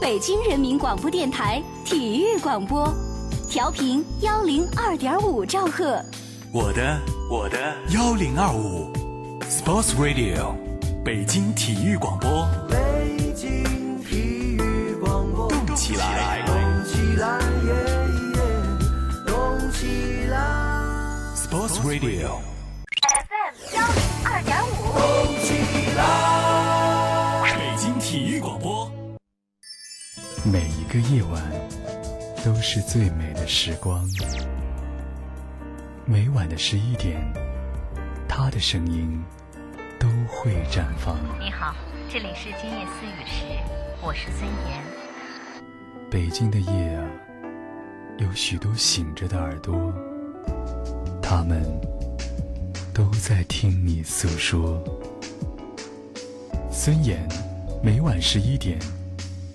北京人民广播电台体育广播，调频幺零二点五兆赫。我的我的幺零二五，Sports Radio，北京体育广播。北京体育广播，动起来，动起来，耶耶，动起来，Sports Radio。FM 幺零二点五，动起来。每一个夜晚都是最美的时光。每晚的十一点，他的声音都会绽放。你好，这里是今夜思雨时，我是孙岩。北京的夜啊，有许多醒着的耳朵，他们都在听你诉说。孙岩，每晚十一点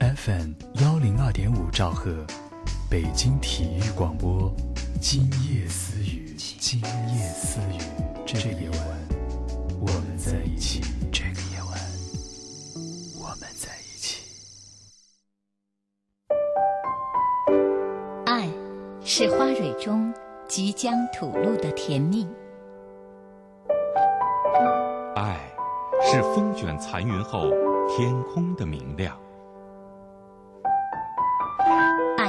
，FM 幺零二点五兆赫，北京体育广播，今夜私语。今夜私语，这个夜晚，我们在一起。这个夜晚，我们在一起。爱，是花蕊中即将吐露的甜蜜。爱，是风卷残云后天空的明亮。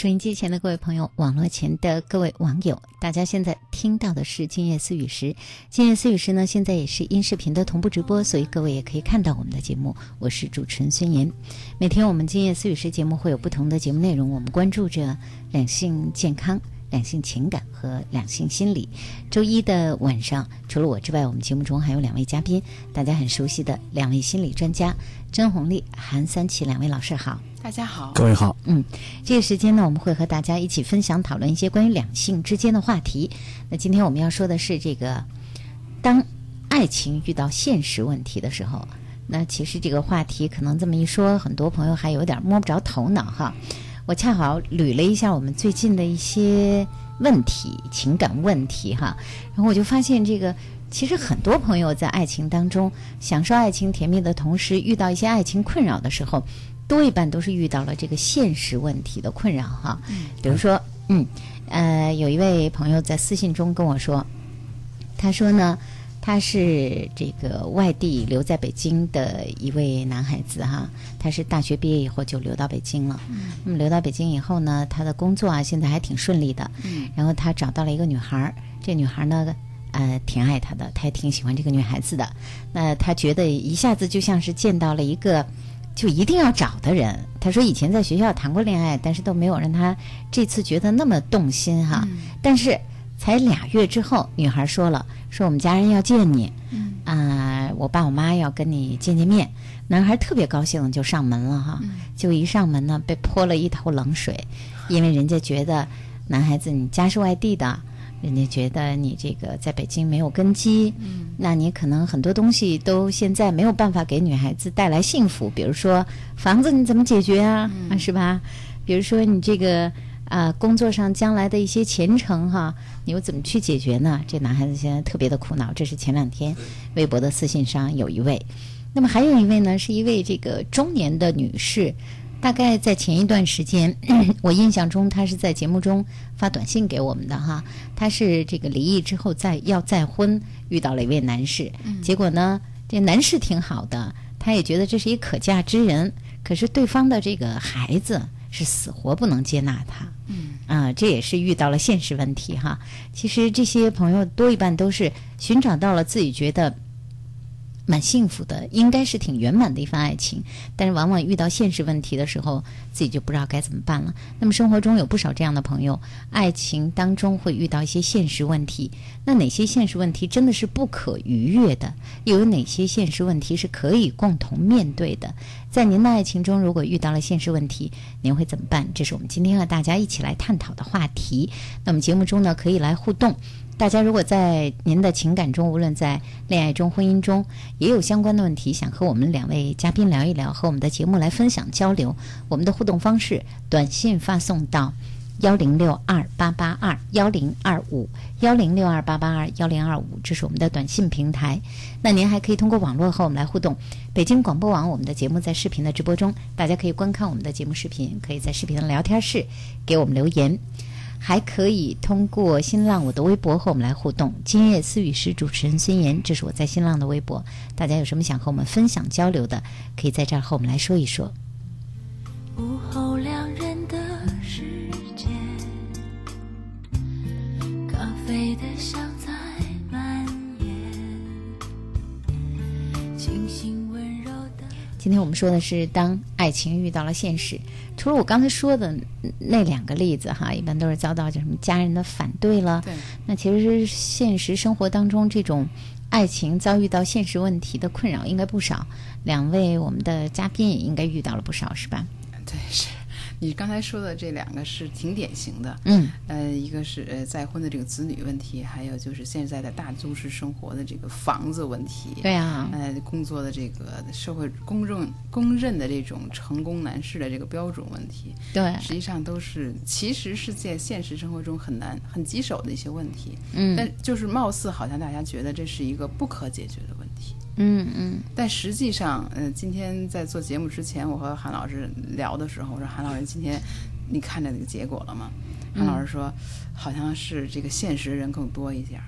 收音机前的各位朋友，网络前的各位网友，大家现在听到的是《今夜思雨时》。《今夜思雨时》呢，现在也是音视频的同步直播，所以各位也可以看到我们的节目。我是主持人孙岩。每天我们《今夜思雨时》节目会有不同的节目内容，我们关注着两性健康、两性情感和两性心理。周一的晚上，除了我之外，我们节目中还有两位嘉宾，大家很熟悉的两位心理专家甄红丽、韩三奇两位老师好。大家好，各位好，嗯，这个时间呢，我们会和大家一起分享讨论一些关于两性之间的话题。那今天我们要说的是这个，当爱情遇到现实问题的时候，那其实这个话题可能这么一说，很多朋友还有点摸不着头脑哈。我恰好捋了一下我们最近的一些问题、情感问题哈，然后我就发现这个。其实很多朋友在爱情当中享受爱情甜蜜的同时，遇到一些爱情困扰的时候，多一半都是遇到了这个现实问题的困扰哈。比如说，嗯，呃，有一位朋友在私信中跟我说，他说呢，他是这个外地留在北京的一位男孩子哈，他是大学毕业以后就留到北京了。那么留到北京以后呢，他的工作啊现在还挺顺利的。然后他找到了一个女孩儿，这女孩儿呢。啊、呃挺爱他的，他也挺喜欢这个女孩子的。那他觉得一下子就像是见到了一个就一定要找的人。他说以前在学校谈过恋爱，但是都没有让他这次觉得那么动心哈。但是才俩月之后，女孩说了，说我们家人要见你，啊、我爸我妈要跟你见见面。男孩特别高兴，就上门了哈。就一上门呢，被泼了一头冷水，因为人家觉得男孩子你家是外地的，人家觉得你这个在北京没有根基，嗯那你可能很多东西都现在没有办法给女孩子带来幸福，比如说房子你怎么解决啊，啊是吧？比如说你这个啊、工作上将来的一些前程哈，你又怎么去解决呢？这男孩子现在特别的苦恼。这是前两天微博的私信上有一位，那么还有一位呢，是一位这个中年的女士，大概在前一段时间，我印象中他是在节目中发短信给我们的哈。他是这个离异之后再要再婚，遇到了一位男士，结果呢，这男士挺好的，他也觉得这是一可嫁之人，可是对方的这个孩子是死活不能接纳他。嗯啊，这也是遇到了现实问题哈。其实这些朋友多一半都是寻找到了自己觉得蛮幸福的，应该是挺圆满的一份爱情，但是往往遇到现实问题的时候，自己就不知道该怎么办了。那么生活中有不少这样的朋友，爱情当中会遇到一些现实问题，那哪些现实问题真的是不可逾越的？又有哪些现实问题是可以共同面对的？在您的爱情中，如果遇到了现实问题，您会怎么办？这是我们今天和大家一起来探讨的话题。那么节目中呢，可以来互动。大家如果在您的情感中，无论在恋爱中、婚姻中，也有相关的问题，想和我们两位嘉宾聊一聊，和我们的节目来分享交流，我们的互动方式，短信发送到幺零六二八八二幺零二五幺零六二八八二幺零二五，这是我们的短信平台。那您还可以通过网络和我们来互动。北京广播网我们的节目在视频的直播中，大家可以观看我们的节目视频，可以在视频的聊天室给我们留言。还可以通过新浪我的微博和我们来互动。今夜思雨是主持人孙岩，这是我在新浪的微博。大家有什么想和我们分享交流的，可以在这儿和我们来说一说。午后两人的世界，咖啡的香在蔓延，清新温柔的。今天我们说的是当爱情遇到了现实。除了我刚才说的那两个例子哈，一般都是遭到就什么家人的反对了。对，那其实现实生活当中这种爱情遭遇到现实问题的困扰应该不少。两位我们的嘉宾也应该遇到了不少，是吧？对，是你刚才说的这两个是挺典型的。嗯呃，一个是呃再婚的这个子女问题，还有就是现在的大都市生活的这个房子问题。对啊，呃，工作的这个社会公认公认的这种成功男士的这个标准问题，对，实际上都是其实是在现实生活中很难很棘手的一些问题。嗯但就是貌似好像大家觉得这是一个不可解决的问题。嗯嗯但实际上，呃，今天在做节目之前，我和韩老师聊的时候，我说韩老师，今天你看着那个结果了吗？韩老师说，好像是这个现实人更多一点儿。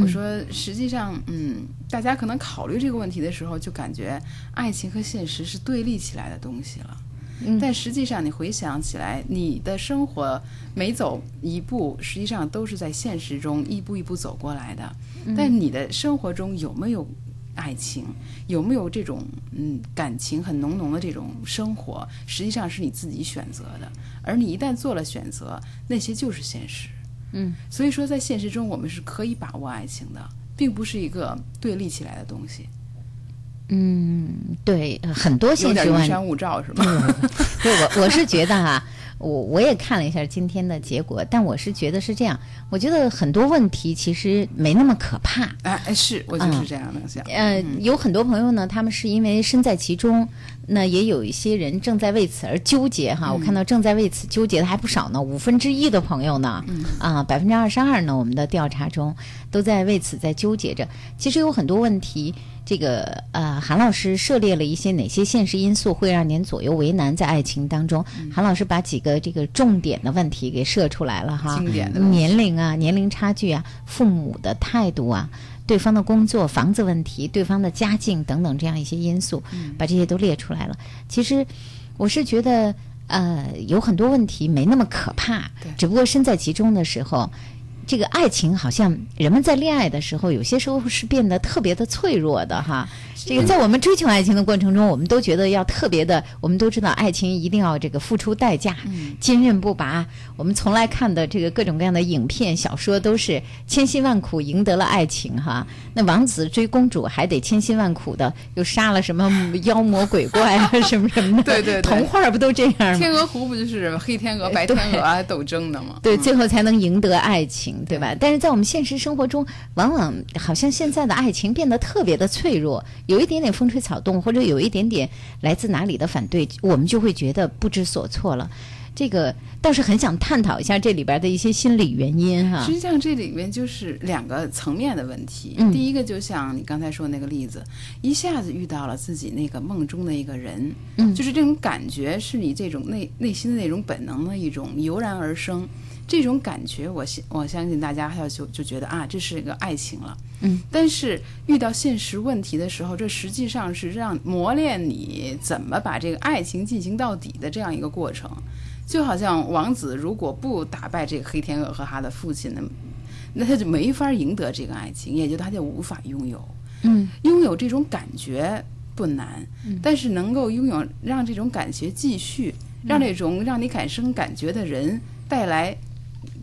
我说，实际上，嗯，大家可能考虑这个问题的时候，就感觉爱情和现实是对立起来的东西了。嗯但实际上，你回想起来，你的生活每走一步，实际上都是在现实中一步一步走过来的。但你的生活中有没有爱情，有没有这种嗯感情很浓浓的这种生活，实际上是你自己选择的。而你一旦做了选择，那些就是现实。嗯，所以说在现实中，我们是可以把握爱情的，并不是一个对立起来的东西。嗯，对，呃很多现实问题。点云山雾罩是吗？对，我我是觉得哈、我我也看了一下今天的结果，但我是觉得是这样，我觉得很多问题其实没那么可怕。哎哎，是我就是这样的想。呃，有很多朋友呢，他们是因为身在其中，那也有一些人正在为此而纠结哈。我看到正在为此纠结的还不少呢，五分之一的朋友呢，啊，百分之二十二呢，我们的调查中都在为此在纠结着。其实有很多问题，这个呃，韩老师涉猎了一些哪些现实因素会让您左右为难在爱情当中？韩老师把几个这个重点的问题给设出来了哈，经典的年龄啊、年龄差距啊、父母的态度啊。对方的工作、房子问题、对方的家境等等这样一些因素，把这些都列出来了。其实我是觉得，呃，有很多问题没那么可怕，只不过身在其中的时候，这个爱情好像人们在恋爱的时候，有些时候是变得特别的脆弱的哈。这个在我们追求爱情的过程中，我们都觉得要特别的，我们都知道爱情一定要这个付出代价，坚韧不拔。我们从来看的这个各种各样的影片、小说，都是千辛万苦赢得了爱情哈。那王子追公主还得千辛万苦的，又杀了什么妖魔鬼怪啊，什么什么的。对对对童话不都这样吗？天鹅湖不就是黑天鹅、白天鹅啊斗争的吗？对，最后才能赢得爱情，对吧？但是在我们现实生活中，往往好像现在的爱情变得特别的脆弱，有一点点风吹草动，或者有一点点来自哪里的反对，我们就会觉得不知所措了。这个倒是很想探讨一下这里边的一些心理原因哈实。际上这里面就是两个层面的问题。嗯第一个就像你刚才说的那个例子，一下子遇到了自己那个梦中的一个人，嗯就是这种感觉是你这种内内心的那种本能的一种油然而生。这种感觉我相我相信大家要就就觉得啊，这是一个爱情了。嗯，但是遇到现实问题的时候，这实际上是让磨练你怎么把这个爱情进行到底的这样一个过程。就好像王子如果不打败这个黑天鹅和他的父亲呢，那他就没法赢得这个爱情，也就他就无法拥有。嗯，拥有这种感觉不难，但是能够拥有让这种感觉继续，让这种让你产生感觉的人带来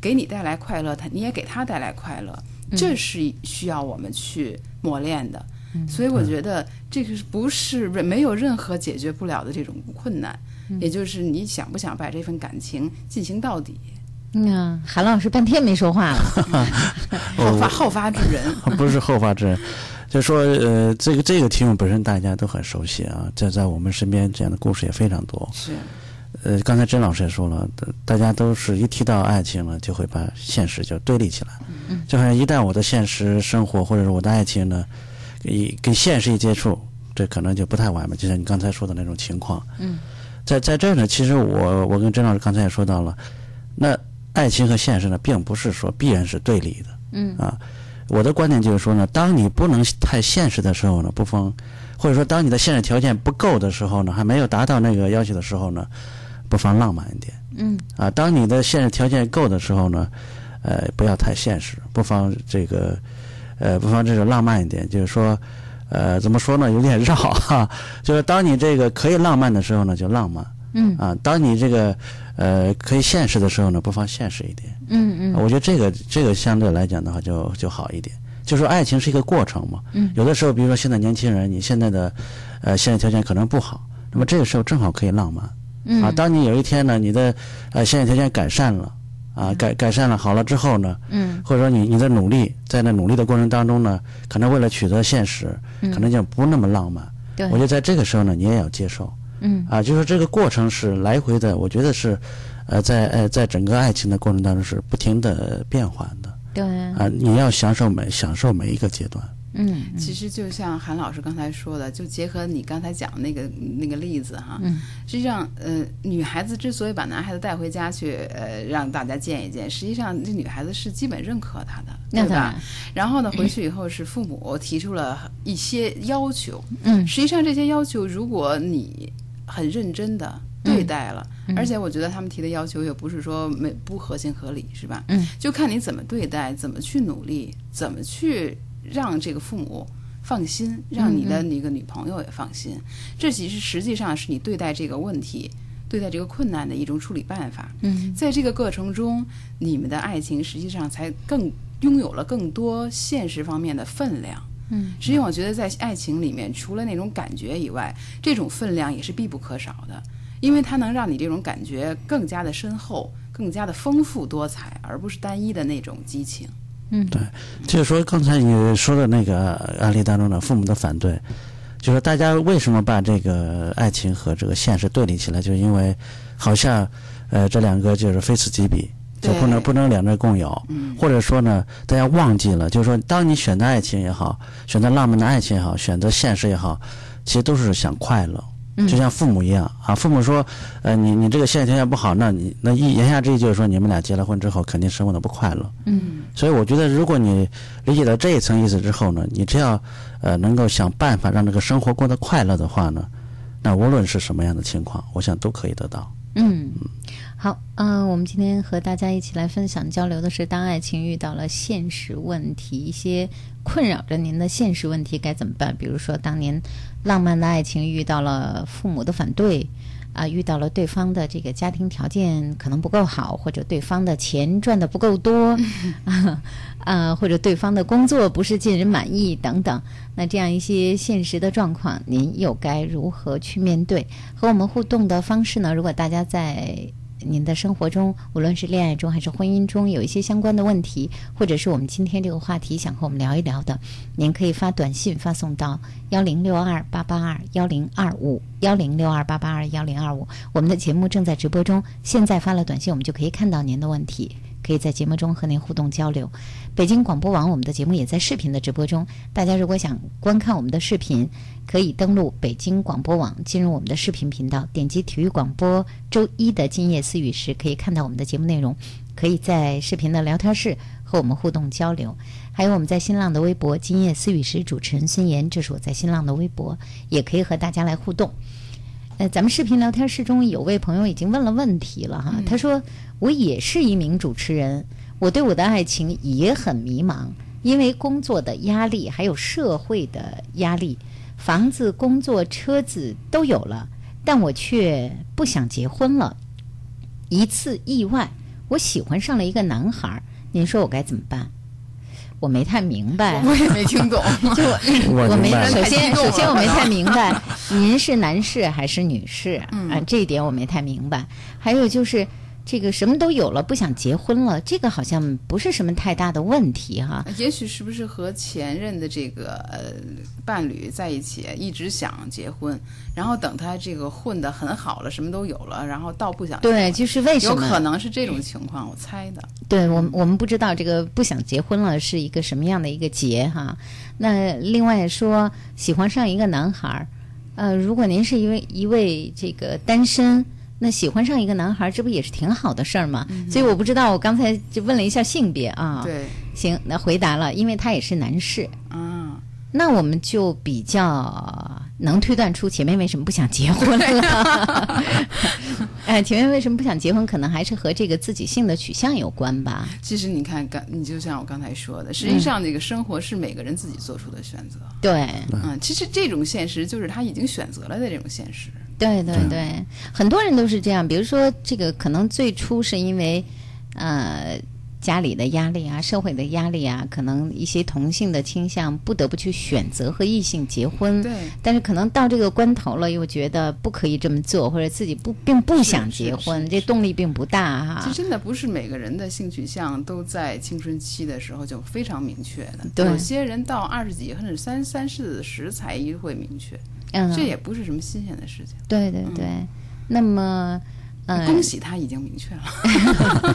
给你带来快乐，他你也给他带来快乐，这是需要我们去磨练的。所以我觉得这个是不是没有任何解决不了的这种困难，也就是你想不想把这份感情进行到底。嗯，韩老师半天没说话了。后发后发制人，不是后发制人，就说呃，这个这个题目本身大家都很熟悉啊，这在我们身边这样的故事也非常多。是呃，刚才甄老师也说了，大家都是一提到爱情了，就会把现实就对立起来。嗯，就好像一旦我的现实生活或者是我的爱情呢，一跟现实一接触，这可能就不太完美。就像你刚才说的那种情况。嗯，在在这儿呢，其实我我跟甄老师刚才也说到了，那爱情和现实呢，并不是说必然是对立的。嗯啊，我的观点就是说呢，当你不能太现实的时候呢，不妨，或者说当你的现实条件不够的时候呢，还没有达到那个要求的时候呢，不妨浪漫一点。嗯啊，当你的现实条件够的时候呢，呃，不要太现实，不妨这个，呃，不妨这个浪漫一点，就是说，呃，怎么说呢，有点绕哈，就是当你这个可以浪漫的时候呢，就浪漫嗯啊；当你这个呃可以现实的时候呢，不妨现实一点。嗯嗯我觉得这个这个相对来讲的话就就好一点。就说爱情是一个过程嘛，嗯有的时候，比如说现在年轻人，你现在的呃现实条件可能不好，那么这个时候正好可以浪漫。嗯。啊，当你有一天呢，你的呃现在条件改善了，啊改改善了好了之后呢，嗯。或者说你你的努力，在那努力的过程当中呢，可能为了取得现实，可能就不那么浪漫。嗯对。我觉得在这个时候呢，你也要接受嗯。啊，就是这个过程是来回的，我觉得是，呃，在呃在整个爱情的过程当中是不停的变换的对。啊，你要享受每享受每一个阶段。嗯其实就像韩老师刚才说的，就结合你刚才讲的那个那个例子哈，嗯实际上，呃，女孩子之所以把男孩子带回家去，呃，让大家见一见，实际上这女孩子是基本认可他的，对吧？然后呢，回去以后是父母提出了一些要求，嗯实际上这些要求，如果你很认真的对待了，而且我觉得他们提的要求也不是说没不合情合理，是吧？嗯，就看你怎么对待，怎么去努力，怎么去让这个父母。放心，让你的那个女朋友也放心，这其实实际上是你对待这个问题、对待这个困难的一种处理办法。嗯在这个过程中，你们的爱情实际上才更拥有了更多现实方面的分量。嗯，实际上我觉得在爱情里面，除了那种感觉以外，这种分量也是必不可少的，因为它能让你这种感觉更加的深厚、更加的丰富多彩，而不是单一的那种激情。嗯。对，就是说刚才你说的那个案例当中呢，父母的反对，就是大家为什么把这个爱情和这个现实对立起来，就是因为好像呃这两个就是非此即彼，就不能不能两者共有，嗯。或者说呢，大家忘记了，就是说当你选择爱情也好，选择浪漫的爱情也好，选择现实也好，其实都是想快乐。嗯就像父母一样啊，父母说，呃，你你这个现在条件不好，那你那一言下之意就是说，你们俩结了婚之后肯定生活的不快乐。嗯所以我觉得，如果你理解到这一层意思之后呢，你只要呃能够想办法让这个生活过得快乐的话呢，那无论是什么样的情况，我想都可以得到。嗯，好，嗯、我们今天和大家一起来分享交流的是，当爱情遇到了现实问题，一些困扰着您的现实问题该怎么办？比如说，当年浪漫的爱情遇到了父母的反对。啊，遇到了对方的这个家庭条件可能不够好，或者对方的钱赚的不够多，啊，或者对方的工作不是尽人满意等等。那这样一些现实的状况，您又该如何去面对？和我们互动的方式呢？如果大家在您的生活中，无论是恋爱中还是婚姻中，有一些相关的问题，或者是我们今天这个话题想和我们聊一聊的，您可以发短信发送到幺零六二八八二幺零二五幺零六二八八二幺零二五。我们的节目正在直播中，现在发了短信，我们就可以看到您的问题。可以在节目中和您互动交流。北京广播网我们的节目也在视频的直播中，大家如果想观看我们的视频，可以登录北京广播网，进入我们的视频频道，点击体育广播周一的今夜思语时，可以看到我们的节目内容，可以在视频的聊天室和我们互动交流。还有我们在新浪的微博“今夜思语时”，主持人孙岩，这是我在新浪的微博，也可以和大家来互动。呃，咱们视频聊天室中有位朋友已经问了问题了哈，他说我也是一名主持人，我对我的爱情也很迷茫，因为工作的压力还有社会的压力，房子、工作、车子都有了，但我却不想结婚了。一次意外，我喜欢上了一个男孩儿，您说我该怎么办？我没太明白，我也没听懂。就我没首先首先我没太明白，您是男士还是女士？嗯啊，这一点我没太明白。还有就是这个什么都有了，不想结婚了，这个好像不是什么太大的问题哈。也许是不是和前任的这个呃伴侣在一起，一直想结婚，然后等他这个混得很好了，什么都有了，然后倒不想结对，就是为什么有？可能是这种情况，我猜的。对我们我们不知道这个不想结婚了是一个什么样的一个结哈。那另外说喜欢上一个男孩儿，呃，如果您是一位一位这个单身，那喜欢上一个男孩儿，这不也是挺好的事儿吗？所以我不知道，我刚才就问了一下性别啊。，对，行，那回答了，因为他也是男士，啊，那我们就比较能推断出前面为什么不想结婚了。哎，前面为什么不想结婚，可能还是和这个自己性的取向有关吧。其实你看，刚你就像我刚才说的，实际上这个生活是每个人自己做出的选择。对，嗯，其实这种现实就是他已经选择了的这种现实。对对对，很多人都是这样。比如说，这个可能最初是因为，呃，家里的压力啊，社会的压力啊，可能一些同性的倾向不得不去选择和异性结婚。对，但是可能到这个关头了，又觉得不可以这么做，或者自己不并不想结婚，这动力并不大哈其实。真的不是每个人的性取向都在青春期的时候就非常明确的，对有些人到二十几甚至三三四十才会明确，嗯，这也不是什么新鲜的事情。对对对。那么，呃，恭喜他已经明确了。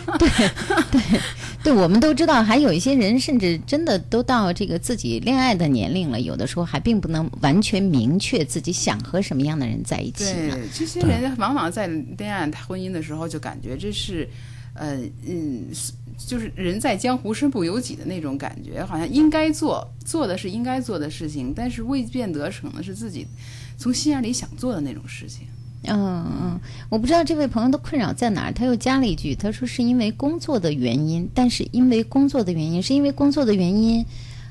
对对，我们都知道，还有一些人甚至真的都到这个自己恋爱的年龄了，有的时候还并不能完全明确自己想和什么样的人在一起呢。对，这些人往往在恋爱、婚姻的时候就感觉这是，呃嗯，是就是人在江湖身不由己的那种感觉，好像应该做做的是应该做的事情，但是未变得成的是自己从心眼里想做的那种事情。嗯嗯，我不知道这位朋友的困扰在哪儿。他又加了一句，他说是因为工作的原因，但是因为工作的原因，是因为工作的原因，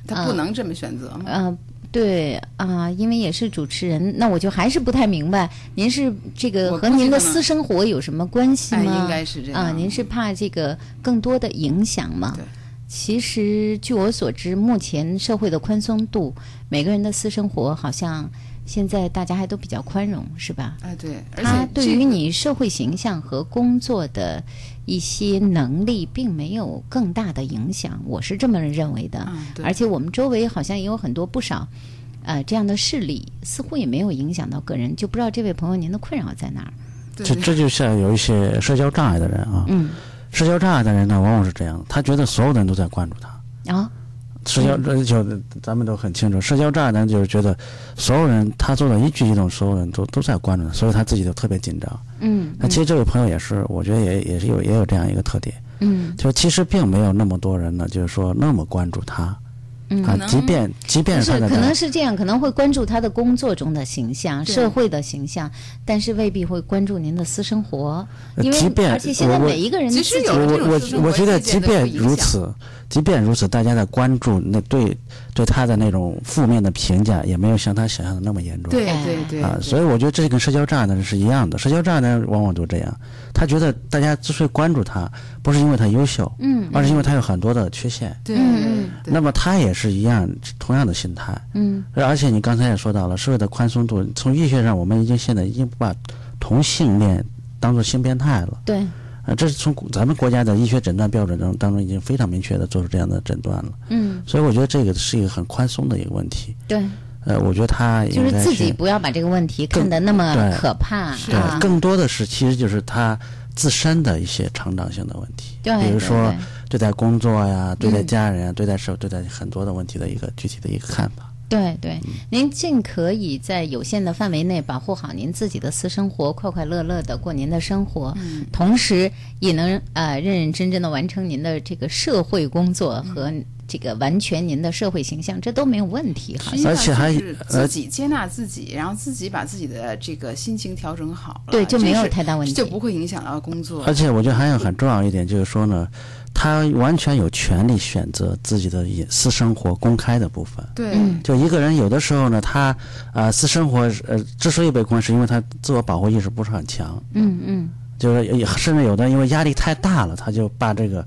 他不能这么选择吗？呃，对啊、因为也是主持人，那我就还是不太明白，您是这个和您的私生活有什么关系哎，吗？应该是这样。啊，您是怕这个更多的影响吗？对。其实，据我所知，目前社会的宽松度，每个人的私生活好像现在大家还都比较宽容，是吧？哎，对，而他且对于你社会形象和工作的一些能力，并没有更大的影响，我是这么认为的。嗯，对，而且我们周围好像也有很多不少，呃，这样的事例，似乎也没有影响到个人，就不知道这位朋友您的困扰在哪儿？这这就像有一些社交障碍的人啊，嗯，社交障碍的人呢，往往是这样，他觉得所有的人都在关注他。啊，社交这就咱们都很清楚，社交障碍呢就是觉得所有人他做的一举一动，所有人都都在关注他，所以他自己就特别紧张。嗯那其实这位朋友也是，我觉得也也是有也有这样一个特点，嗯。就是其实并没有那么多人呢，就是说那么关注他，嗯啊，即便即便就是可能是这样，可能会关注他的工作中的形象、社会的形象，但是未必会关注您的私生活，因为即便而且现在我我每一个人其实有了这我我种私生活我觉得，即便不影响。如此，即便如此，大家的关注那对对他的那种负面的评价，也没有像他想象的那么严重。对哎对对啊，所以我觉得这跟社交障碍呢是一样的。社交障碍呢，往往都这样，他觉得大家之所以关注他，不是因为他优秀，嗯而是因为他有很多的缺陷。对那么他也是一样，同样的心态。嗯而且你刚才也说到了，社会的宽松度，从医学上，我们已经现在已经不把同性恋当做性变态了。对呃，这是从咱们国家的医学诊断标准中当中已经非常明确的做出这样的诊断了。嗯所以我觉得这个是一个很宽松的一个问题。对，呃，我觉得他就是自己不要把这个问题看得那么可怕对啊，更多的是其实就是他自身的一些成长性的问题，对比如说对待工作呀、对待嗯家人啊、对待社会、对待很多的问题的一个具体的一个看法。对对，您尽可以在有限的范围内保护好您自己的私生活，快快乐乐的过您的生活，嗯。同时也能呃认认真真的完成您的这个社会工作和这个完全您的社会形象，这都没有问题，好像而且还是呃自己接纳自己，然后自己把自己的这个心情调整好了，对就没有太大问题。就不会影响到工作。而且我觉得还有很重要一点就是说呢，他完全有权利选择自己的隐私生活公开的部分。对，嗯。就一个人有的时候呢，他呃私生活呃之所以被公开，是因为他自我保护意识不是很强，嗯嗯。就是也甚至有的因为压力太大了，他就把这个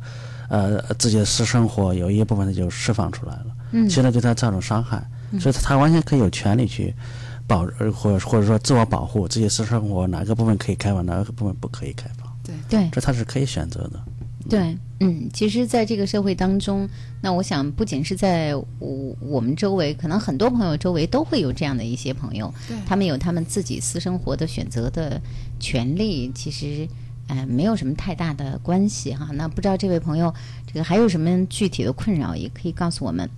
呃自己的私生活有一部分他就释放出来了，嗯。其实对他造成伤害，所以他完全可以有权利去保呃或者或者说自我保护自己私生活哪个部分可以开放，哪个部分不可以开放，对。这他是可以选择的。对，嗯，其实，在这个社会当中，那我想，不仅是在我我们周围，可能很多朋友周围都会有这样的一些朋友，他们有他们自己私生活的选择的权利，其实，呃，没有什么太大的关系哈。那不知道这位朋友，这个还有什么具体的困扰，也可以告诉我们。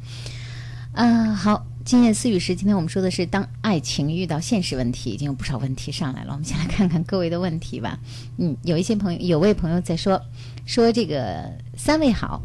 嗯、好，今夜思雨时，今天我们说的是当爱情遇到现实问题，已经有不少问题上来了。我们先来看看各位的问题吧。嗯，有一些朋友，有位朋友在说，说这个三位好，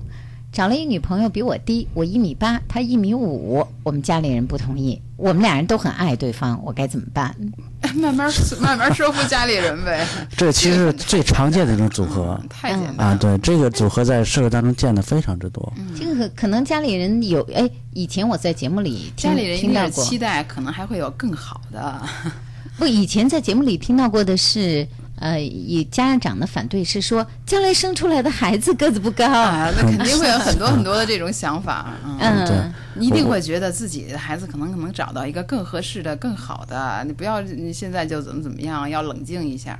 找了一女朋友比我低，我一米八，她一米五，我们家里人不同意，我们俩人都很爱对方，我该怎么办？慢慢慢慢说服家里人呗，这其实是最常见的一种组合太简单啊，了。对这个组合在社会当中见的非常之多。这个可可能家里人有哎，以前我在节目里听家里人听到过，期待可能还会有更好的，不，以前在节目里听到过的是，呃，以家长的反对是说，将来生出来的孩子个子不高，啊，那肯定会有 很多很多的这种想法。嗯，嗯，你一定会觉得自己的孩子可能能找到一个更合适的、更好的，你不要你现在就怎么怎么样，要冷静一下，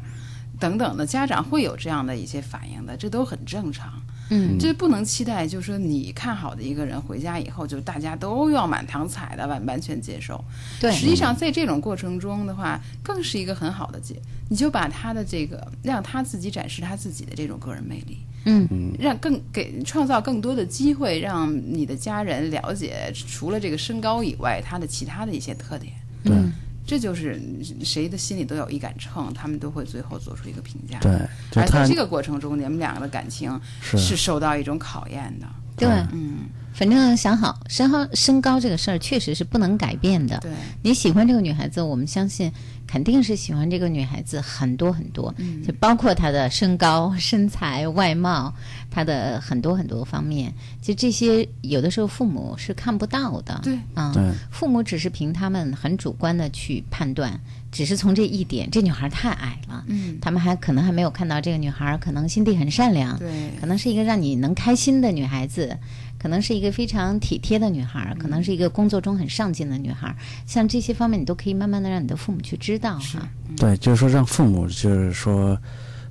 等等的，家长会有这样的一些反应的，这都很正常。嗯这不能期待，就是说你看好的一个人回家以后，就大家都要满堂彩的完完全接受。对，实际上在这种过程中的话，更是一个很好的解，你就把他的这个让他自己展示他自己的这种个人魅力。嗯让更给创造更多的机会，让你的家人了解除了这个身高以外，他的其他的一些特点。对嗯这就是谁的心里都有一杆秤，他们都会最后做出一个评价。对，就他而在这个过程中，你们两个的感情是是受到一种考验的。对，嗯，反正想好身高身高这个事儿确实是不能改变的。对，你喜欢这个女孩子，我们相信肯定是喜欢这个女孩子很多很多，嗯就包括她的身高、身材、外貌，她的很多很多方面。就这些，有的时候父母是看不到的。对啊、对父母只是凭他们很主观的去判断，只是从这一点，这女孩太矮了，嗯，他们还可能还没有看到这个女孩可能心地很善良，对，可能是一个让你能开心的女孩子，可能是一个非常体贴的女孩，可能是一个工作中很上进的女孩。像这些方面，你都可以慢慢的让你的父母去知道哈。对，就是说让父母就是说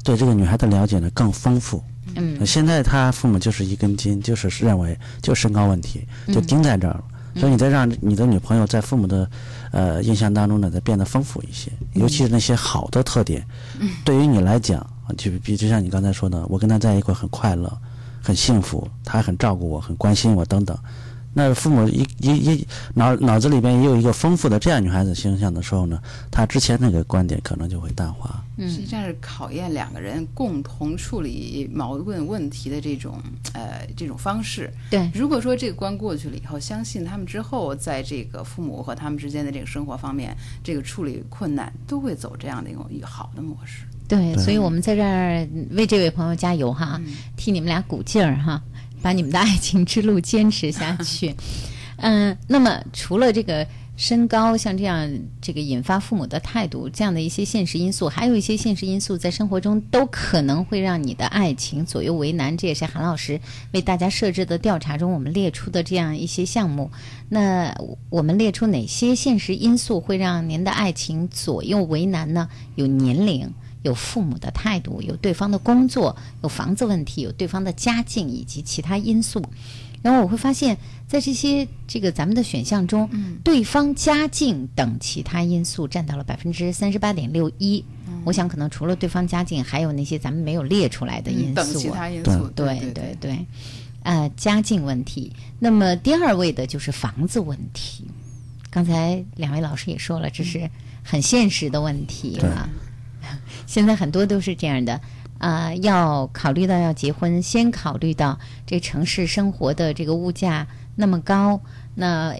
对这个女孩的了解呢更丰富。嗯现在他父母就是一根筋，就是认为就身高问题嗯就盯在这儿了。所以你再让你的女朋友在父母的呃印象当中呢，再变得丰富一些，嗯尤其是那些好的特点，嗯对于你来讲，就比就像你刚才说的，我跟他在一块很快乐，很幸福，他很照顾我，很关心我等等，那父母一一一脑脑子里边也有一个丰富的这样女孩子形象的时候呢，他之前那个观点可能就会淡化。嗯实际上是考验两个人共同处理矛盾问题的这种呃这种方式。对，如果说这个关过去了以后，相信他们之后在这个父母和他们之间的这个生活方面，这个处理困难都会走这样的一种好的模式。对，对所以我们在这儿为这位朋友加油哈，替你们俩鼓劲儿哈，把你们的爱情之路坚持下去。嗯，那么除了这个身高像这样这个引发父母的态度这样的一些现实因素，还有一些现实因素在生活中都可能会让你的爱情左右为难。这也是韩老师为大家设置的调查中我们列出的这样一些项目。那我们列出哪些现实因素会让您的爱情左右为难呢？有年龄。有父母的态度，有对方的工作，有房子问题，有对方的家境以及其他因素。然后我会发现，在这些这个咱们的选项中，对方家境等其他因素占到了百分之三十八点六一。我想可能除了对方家境，还有那些咱们没有列出来的因素。等其他因素，对对对对，呃，家境问题。那么第二位的就是房子问题。刚才两位老师也说了，这是很现实的问题了。现在很多都是这样的，啊、要考虑到要结婚，先考虑到这城市生活的这个物价那么高，那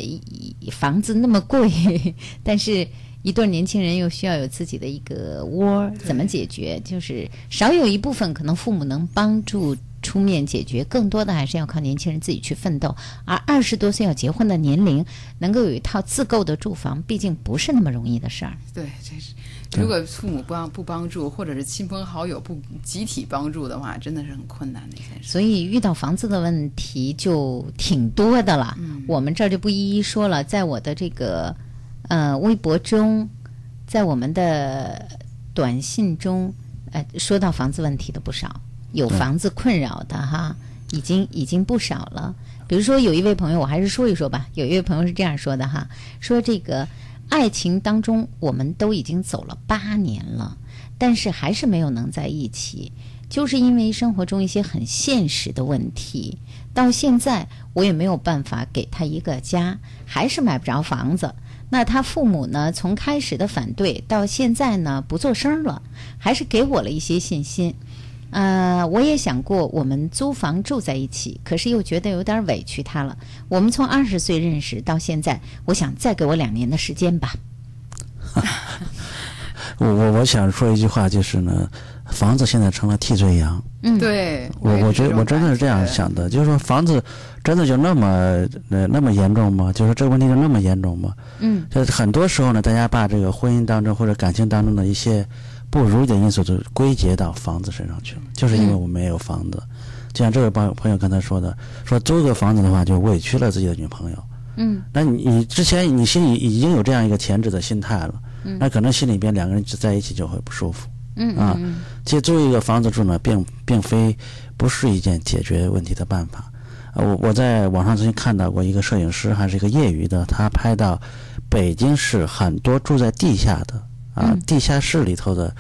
房子那么贵，但是一对年轻人又需要有自己的一个窝儿，怎么解决？就是少有一部分可能父母能帮助。出面解决，更多的还是要靠年轻人自己去奋斗。而二十多岁要结婚的年龄，能够有一套自购的住房，毕竟不是那么容易的事儿。对，这是如果父母不帮不帮助，或者是亲朋好友不集体帮助的话，真的是很困难的一件事。所以遇到房子的问题就挺多的了。我们这儿就不一一说了，在我的这个呃微博中，在我们的短信中，呃，说到房子问题的不少，有房子困扰的哈，已经已经不少了。比如说有一位朋友，我还是说一说吧。有一位朋友是这样说的哈，说这个爱情当中我们都已经走了八年了，但是还是没有能在一起，就是因为生活中一些很现实的问题。到现在我也没有办法给他一个家，还是买不着房子。那他父母呢？从开始的反对到现在呢，不做声了，还是给我了一些信心。呃，我也想过我们租房住在一起，可是又觉得有点委屈他了。我们从二十岁认识到现在，我想再给我两年的时间吧。我我我想说一句话，就是呢，房子现在成了替罪羊。嗯，对，我我觉得我真的是这样想的，就是说房子真的就那么呃那么严重吗？就是这个问题就那么严重吗？嗯，就是很多时候呢，大家把这个婚姻当中或者感情当中的一些不如意的因素，就归结到房子身上去了，就是因为我没有房子。就像这位朋友朋友刚才说的，说租个房子的话，就委屈了自己的女朋友。嗯，那你你之前你心里已经有这样一个前置的心态了，那可能心里边两个人在一起就会不舒服。嗯啊嗯其实租一个房子住呢，并并非不是一件解决问题的办法。呃，我我在网上曾经看到过一个摄影师，还是一个业余的，他拍到北京市很多住在地下的啊，嗯地下室里头的，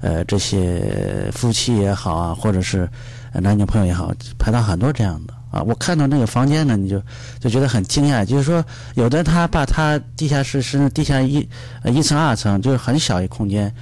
呃，这些夫妻也好啊，或者是呃男女朋友也好，拍到很多这样的啊。我看到那个房间呢，你就就觉得很惊讶，就是说，有的他把他地下室是地下一呃一层二层，就是很小一空间。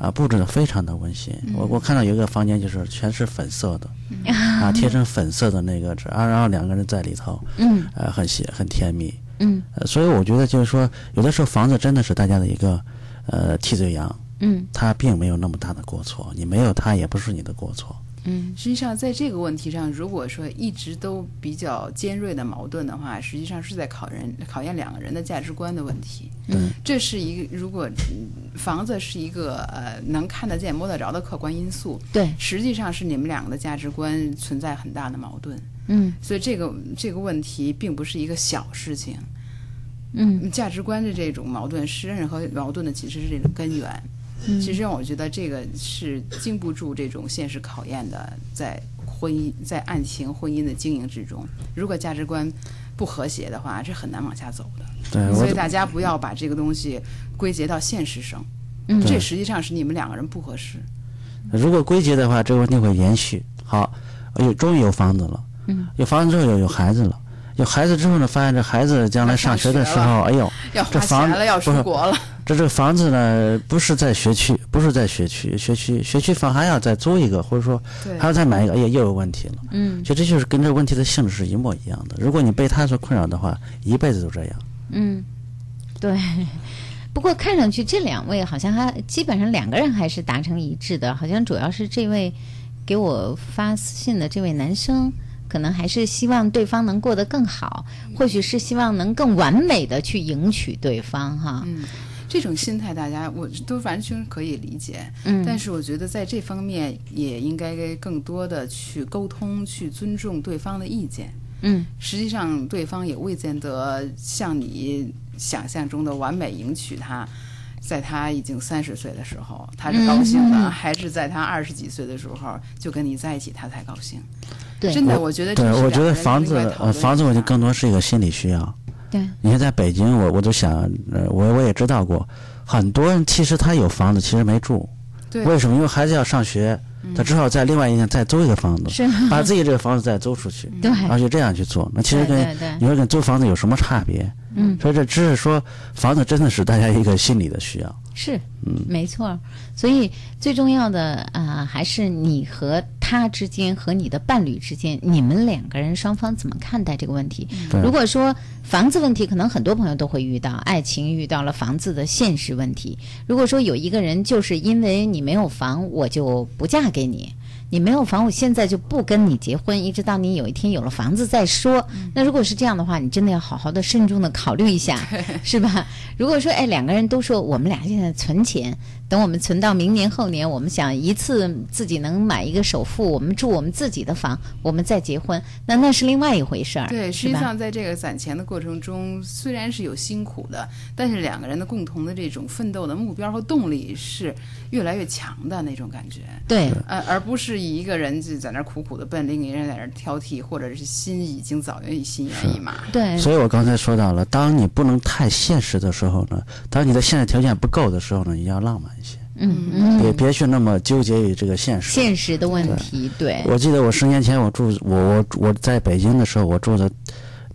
啊，布置的非常的温馨。我我看到有一个房间就是全是粉色的，啊，贴成粉色的那个纸，啊，然后两个人在里头，嗯呃，很喜很甜蜜。嗯呃，所以我觉得就是说，有的时候房子真的是大家的一个呃替罪羊，嗯。他并没有那么大的过错，你没有他也不是你的过错。嗯。实际上，在这个问题上，如果说一直都比较尖锐的矛盾的话，实际上是在考人考验两个人的价值观的问题。嗯，这是一个如果嗯房子是一个呃能看得见摸得着的客观因素，对，实际上是你们两个的价值观存在很大的矛盾。嗯。所以这个这个问题并不是一个小事情，嗯价值观的这种矛盾，是任何矛盾的其实是这种根源。其实让我觉得这个是经不住这种现实考验的，在婚姻、在爱情、婚姻的经营之中，如果价值观不和谐的话，是很难往下走的。对，所以大家不要把这个东西归结到现实上，嗯这实际上是你们两个人不合适。如果归结的话，这个问题会延续。好，有终于有房子了，嗯，有房子之后有有孩子了，有孩子之后呢，发现这孩子将来上学的时候，哎呦，要这房花钱了，要出国了。这这个房子呢，不是在学区，不是在学区，学区学区房还要再租一个，或者说还要再买一个，哎呀，又有问题了。嗯就这就是跟这个问题的性质是一模一样的。如果你被他所困扰的话，一辈子都这样。嗯，对。不过看上去这两位好像还基本上两个人还是达成一致的，好像主要是这位给我发私信的这位男生，可能还是希望对方能过得更好，或许是希望能更完美的去迎娶对方哈。嗯，这种心态大家我都完全可以理解。嗯但是我觉得在这方面也应该更多的去沟通，去尊重对方的意见。嗯实际上，对方也未见得像你想象中的完美迎娶他。在他已经三十岁的时候，他是高兴的，嗯还是在他二十几岁的时候就跟你在一起，他才高兴？对真的，我觉得对，我觉得房子房子我就更多是一个心理需要。对，你看在北京，我我都想，呃，我我也知道过，很多人其实他有房子，其实没住。对为什么？因为孩子要上学，他只好在另外一年再租一个房子，是 把自己这个房子再租出去，对而且这样去做。那其实跟你说跟租房子有什么差别？嗯，所以这只是说房子真的是大家一个心理的需要。是，嗯没错。所以最重要的啊、还是你和他之间和你的伴侣之间，你们两个人双方怎么看待这个问题？对如果说房子问题，可能很多朋友都会遇到，爱情遇到了房子的现实问题。如果说有一个人就是因为你没有房，我就不嫁给你。你没有房，我现在就不跟你结婚，一直到你有一天有了房子再说。那如果是这样的话，你真的要好好的慎重的考虑一下，是吧？如果说哎，两个人都说我们俩现在存钱，等我们存到明年后年，我们想一次自己能买一个首付，我们住我们自己的房，我们再结婚，那那是另外一回事儿，对，实？际上在这个攒钱的过程中，虽然是有辛苦的，但是两个人的共同的这种奋斗的目标和动力是越来越强的那种感觉。对，呃，而不是一个人就在那儿苦苦的奔，另一个人在那儿挑剔，或者是心已经早已心猿意马。对，所以我刚才说到了，当你不能太现实的时候呢，当你的现实条件不够的时候呢，你要浪漫一些，嗯。嗯，别别去那么纠结于这个现实。现实的问题，对，我记得我十年前我住我我我在北京的时候，我住的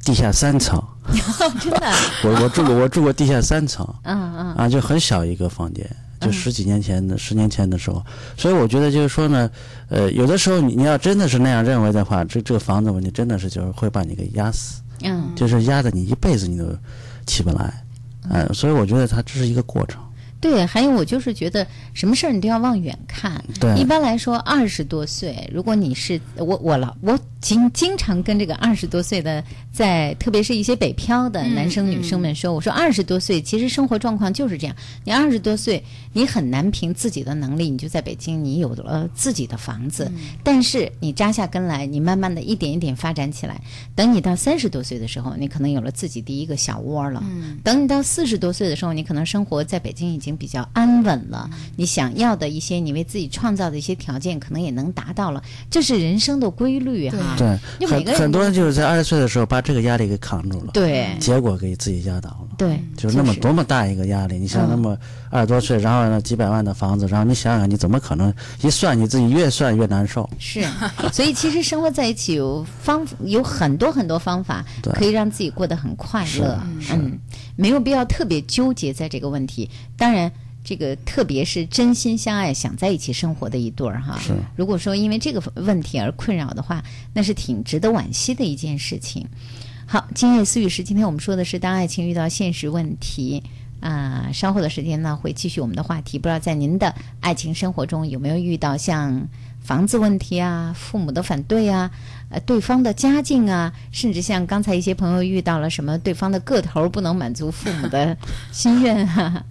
地下三层，真的，我我住过我住过地下三层。嗯嗯。啊，就很小一个房间，就十几年前的十年前的时候，所以我觉得就是说呢，呃，有的时候你你要真的是那样认为的话，这这个房子问题真的是就是会把你给压死，嗯，就是压的你一辈子你都起不来，呃，所以我觉得它这是一个过程，对，还有我就是觉得什么事儿你都要往远看。对一般来说，二十多岁，如果你是我我老我经经常跟这个二十多岁的，在特别是一些北漂的男生女生们说，我说二十多岁其实生活状况就是这样。你二十多岁，你很难凭自己的能力，你就在北京，你有了自己的房子，但是你扎下根来，你慢慢的一点一点发展起来。等你到三十多岁的时候，你可能有了自己第一个小窝了。等你到四十多岁的时候，你可能生活在北京已经比较安稳了，你想要的一些，你为自己创造的一些条件，可能也能达到了。这是人生的规律哈。对，很很多人就是在二十岁的时候把这个压力给扛住了，对结果给自己压倒了。对，就是那么多么大一个压力，你像那么二十多岁，然后呢几百万的房子，然后你想想，你怎么可能一算你自己越算越难受？是，所以其实生活在一起有方有很多很多方法可以让自己过得很快乐。是嗯，没有必要特别纠结在这个问题。当然。这个特别是真心相爱、想在一起生活的一对儿哈，是如果说因为这个问题而困扰的话，那是挺值得惋惜的一件事情。好，今夜思雨时，今天我们说的是当爱情遇到现实问题。啊、稍后的时间呢，会继续我们的话题。不知道在您的爱情生活中有没有遇到像房子问题啊、父母的反对啊、呃对方的家境啊，甚至像刚才一些朋友遇到了什么对方的个头不能满足父母的心愿啊，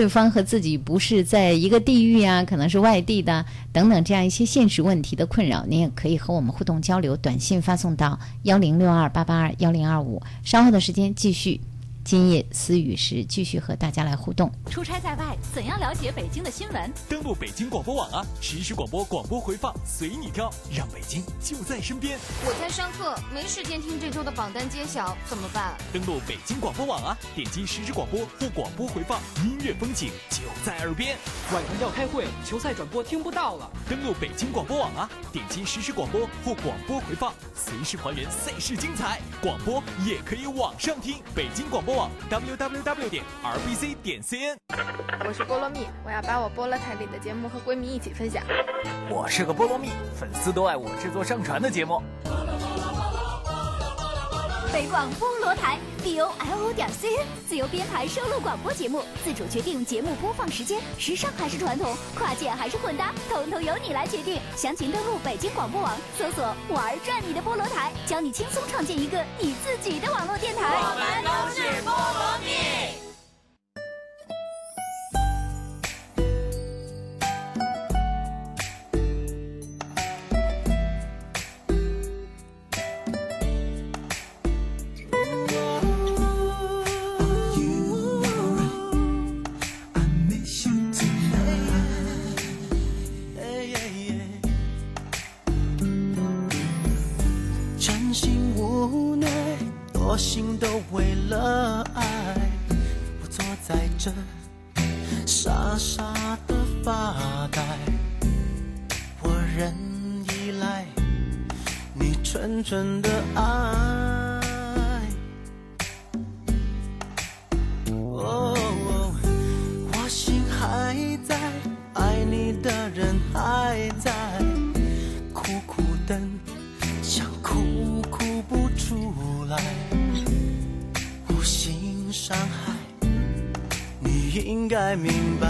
对方和自己不是在一个地域啊，可能是外地的等等这样一些现实问题的困扰，您也可以和我们互动交流，短信发送到幺零六二八八二幺零二五。稍后的时间继续今夜思雨时继续和大家来互动。出差在外，怎样了解北京的新闻？登录北京广播网啊，实时广播广播回放随你挑，让北京就在身边。我在上课，没时间听这周的榜单揭晓，怎么办？登录北京广播网啊，点击实时广播或广播回放，音乐风景就在耳边。晚上要开会，球赛转播听不到了。登录北京广播网啊，点击实时广播或广播回放，随时还原赛事精彩。广播也可以网上听，北京广播网 www 点 rbc 点 cn。我是菠萝蜜，我要把我菠萝台里的节目和闺蜜一起分享。我是个菠萝蜜，粉丝都爱我制作上传的节目。北广菠萝台 b o l o 点 c n 自由编排收录广播节目，自主决定节目播放时间，时尚还是传统，跨界还是混搭，统统由你来决定。详情登录北京广播网，搜索“玩转你的菠萝台”，教你轻松创建一个你自己的网络电台。我们都是菠萝蜜。都为了爱，我坐在这傻傻的发呆，我仍依赖你纯纯的爱。该明白。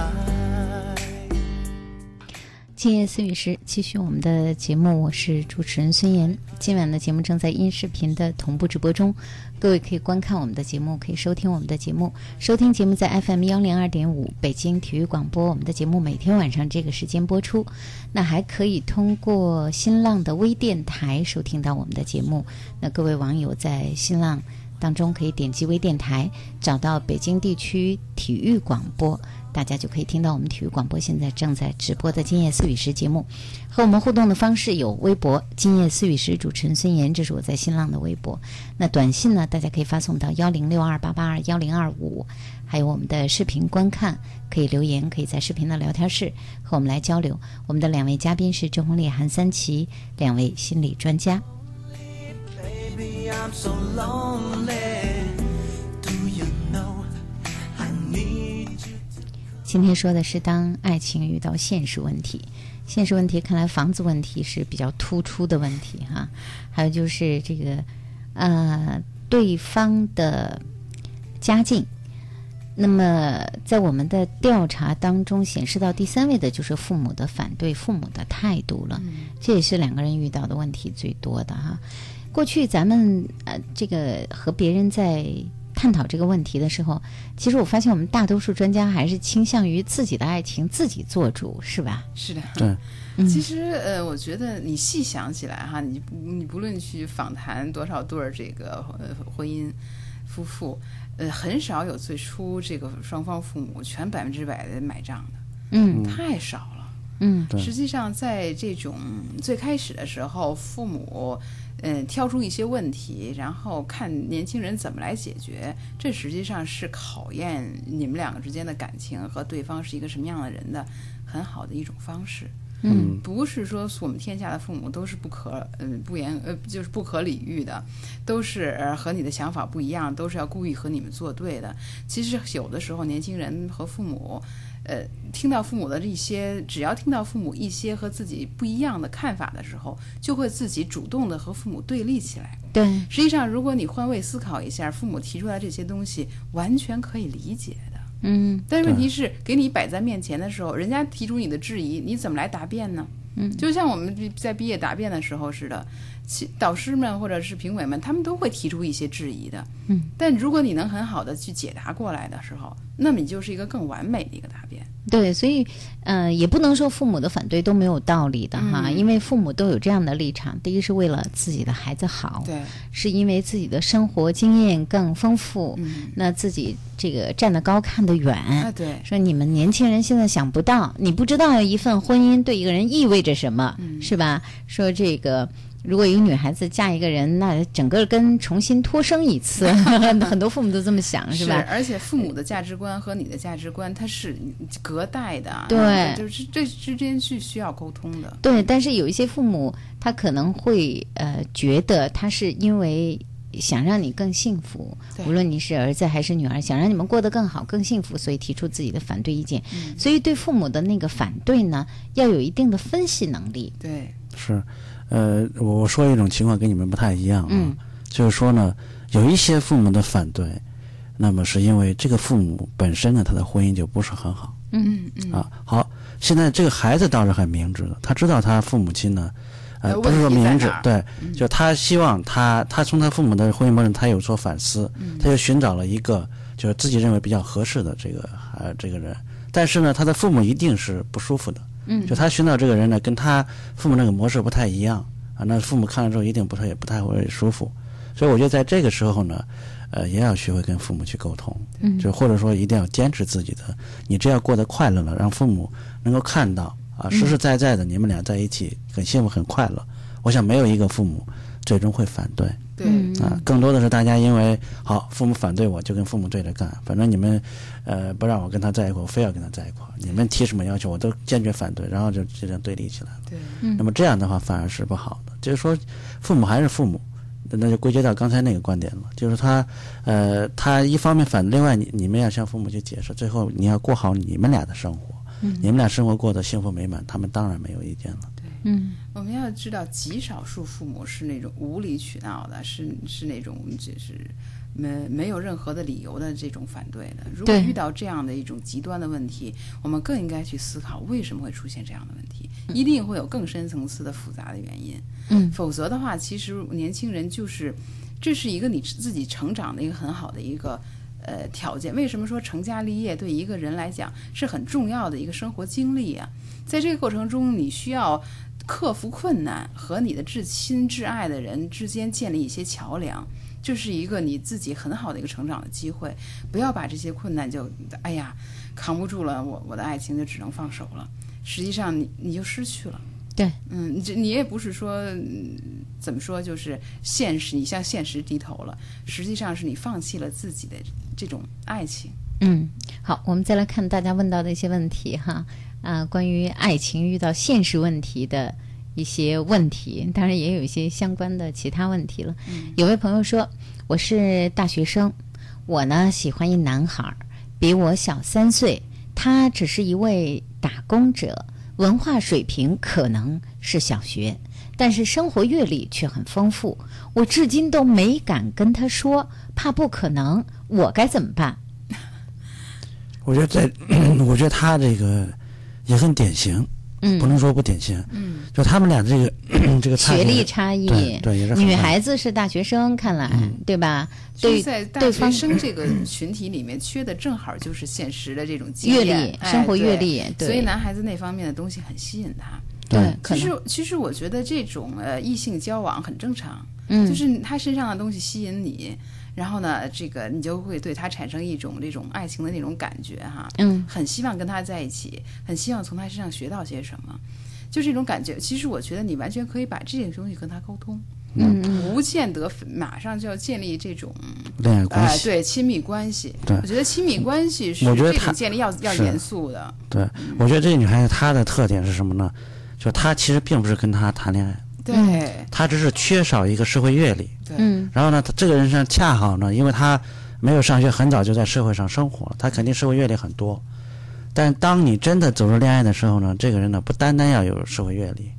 今夜思雨时，继续我们的节目，我是主持人孙岩。今晚的节目正在音视频的同步直播中，各位可以观看我们的节目，可以收听我们的节目。收听节目在 FM 幺零二点五北京体育广播，我们的节目每天晚上这个时间播出。那还可以通过新浪的微电台收听到我们的节目。那各位网友在新浪当中可以点击微电台，找到北京地区体育广播。大家就可以听到我们体育广播现在正在直播的《今夜思雨时》节目。和我们互动的方式有微博“今夜思雨时”主持人孙岩，这是我在新浪的微博。那短信呢，大家可以发送到幺零六二八八二幺零二五。还有我们的视频观看，可以留言，可以在视频的聊天室和我们来交流。我们的两位嘉宾是周红丽、韩三奇，两位心理专家。Baby, I'm so lonely. Do you know I need you? 今天说的是当爱情遇到现实问题，现实问题看来房子问题是比较突出的问题哈，还有就是这个呃对方的家境。那么在我们的调查当中显示到第三位的就是父母的反对、父母的态度了，这也是两个人遇到的问题最多的哈。过去咱们呃这个和别人在探讨这个问题的时候，其实我发现我们大多数专家还是倾向于自己的爱情自己做主，是吧？是的，对。其实呃，我觉得你细想起来哈，你你不论去访谈多少对儿这个呃婚姻夫妇，呃，很少有最初这个双方父母全百分之百的买账的，嗯太少了。嗯，实际上在这种最开始的时候，父母嗯、呃挑出一些问题，然后看年轻人怎么来解决，这实际上是考验你们两个之间的感情和对方是一个什么样的人的很好的一种方式。嗯，不是说我们天下的父母都是不可嗯不言呃就是不可理喻的，都是呃和你的想法不一样，都是要故意和你们作对的。其实有的时候年轻人和父母。呃，听到父母的一些，只要听到父母一些和自己不一样的看法的时候，就会自己主动的和父母对立起来。对，实际上，如果你换位思考一下，父母提出来这些东西，完全可以理解的。嗯，但是问题是，给你摆在面前的时候，人家提出你的质疑，你怎么来答辩呢？嗯，就像我们在毕业答辩的时候似的，其导师们或者是评委们，他们都会提出一些质疑的。嗯，但如果你能很好的去解答过来的时候，那么你就是一个更完美的一个答辩。对，所以，呃，也不能说父母的反对都没有道理的哈，嗯因为父母都有这样的立场。第一是为了自己的孩子好，对，是因为自己的生活经验更丰富，嗯那自己这个站得高看得远。啊，对，说你们年轻人现在想不到，你不知道一份婚姻对一个人意味着什么，嗯是吧？说这个。如果一个女孩子嫁一个人，那整个跟重新托生一次，很多父母都这么想，是吧？而且父母的价值观和你的价值观，它是隔代的，对就是这之间是需要沟通的。对，但是有一些父母，他可能会呃觉得他是因为想让你更幸福，无论你是儿子还是女儿，想让你们过得更好、更幸福，所以提出自己的反对意见。嗯所以对父母的那个反对呢，要有一定的分析能力。对，是，呃，我说一种情况跟你们不太一样啊，嗯。就是说呢，有一些父母的反对，那么是因为这个父母本身呢，他的婚姻就不是很好。嗯嗯啊。好，现在这个孩子倒是很明智的，他知道他父母亲呢。呃，呃不是说明智，对，嗯。就他希望他他从他父母的婚姻模式，他有所反思，嗯。他就寻找了一个就是自己认为比较合适的这个呃这个人，但是呢，他的父母一定是不舒服的，嗯。就他寻找这个人呢，跟他父母那个模式不太一样啊，那父母看了之后一定不太也不太会舒服，所以我觉得在这个时候呢，呃，也要学会跟父母去沟通，嗯。就或者说一定要坚持自己的，你只要过得快乐了，让父母能够看到啊，实实在在的你们俩在一起很幸福很快乐，我想没有一个父母最终会反对。对，啊，更多的是大家因为好父母反对我，就跟父母对着干。反正你们，呃，不让我跟他在一块，我非要跟他在一块。你们提什么要求，我都坚决反对，然后就这样对立起来了。对，嗯那么这样的话反而是不好的。就是说，父母还是父母，那就归结到刚才那个观点了。就是他，呃，他一方面反，另外你你们要向父母去解释，最后你要过好你们俩的生活，嗯你们俩生活过得幸福美满，他们当然没有意见了。对嗯我们要知道，极少数父母是那种无理取闹的，是是那种就是没没有任何的理由的这种反对的。如果遇到这样的一种极端的问题，我们更应该去思考为什么会出现这样的问题，一定会有更深层次的复杂的原因。嗯否则的话，其实年轻人就是这是一个你自己成长的一个很好的一个。呃，条件为什么说成家立业对一个人来讲是很重要的一个生活经历啊？在这个过程中，你需要克服困难，和你的至亲至爱的人之间建立一些桥梁，这是一个你自己很好的一个成长的机会。不要把这些困难就哎呀扛不住了，我我的爱情就只能放手了。实际上你你就失去了。对，嗯，你这你也不是说、嗯怎么说，就是现实，你向现实低头了，实际上是你放弃了自己的这种爱情。嗯，好，我们再来看大家问到的一些问题哈，啊，关于爱情遇到现实问题的一些问题，当然也有一些相关的其他问题了。有位朋友说，我是大学生，我呢喜欢一男孩儿，比我小三岁，他只是一位打工者，文化水平可能是小学，但是生活阅历却很丰富。我至今都没敢跟他说，怕不可能，我该怎么办？我觉得在，我觉得他这个也很典型，嗯不能说不典型。嗯，就他们俩这个 这个差距学历差异，对对也是女孩子是大学生，看来、对吧？对，所以在大学生这个 群体里面，缺的正好就是现实的这种经阅历哎生活阅历对所以男孩子那方面的东西很吸引他。对其实其实我觉得这种呃异性交往很正常，嗯就是他身上的东西吸引你，然后呢，这个你就会对他产生一种这种爱情的那种感觉哈，嗯很希望跟他在一起，很希望从他身上学到些什么，就这种感觉。其实我觉得你完全可以把这些东西跟他沟通。嗯不见得马上就要建立这种恋爱关哎系对亲密关系。对我觉得亲密关系是我觉得这种建立要要严肃的。对，我觉得这个女孩子她的特点是什么呢？就她其实并不是跟他谈恋爱，对他只是缺少一个社会阅历。对嗯然后呢，他这个人上恰好呢，因为他没有上学，很早就在社会上生活，他肯定社会阅历很多。但当你真的走入恋爱的时候呢，这个人呢，不单单要有社会阅历，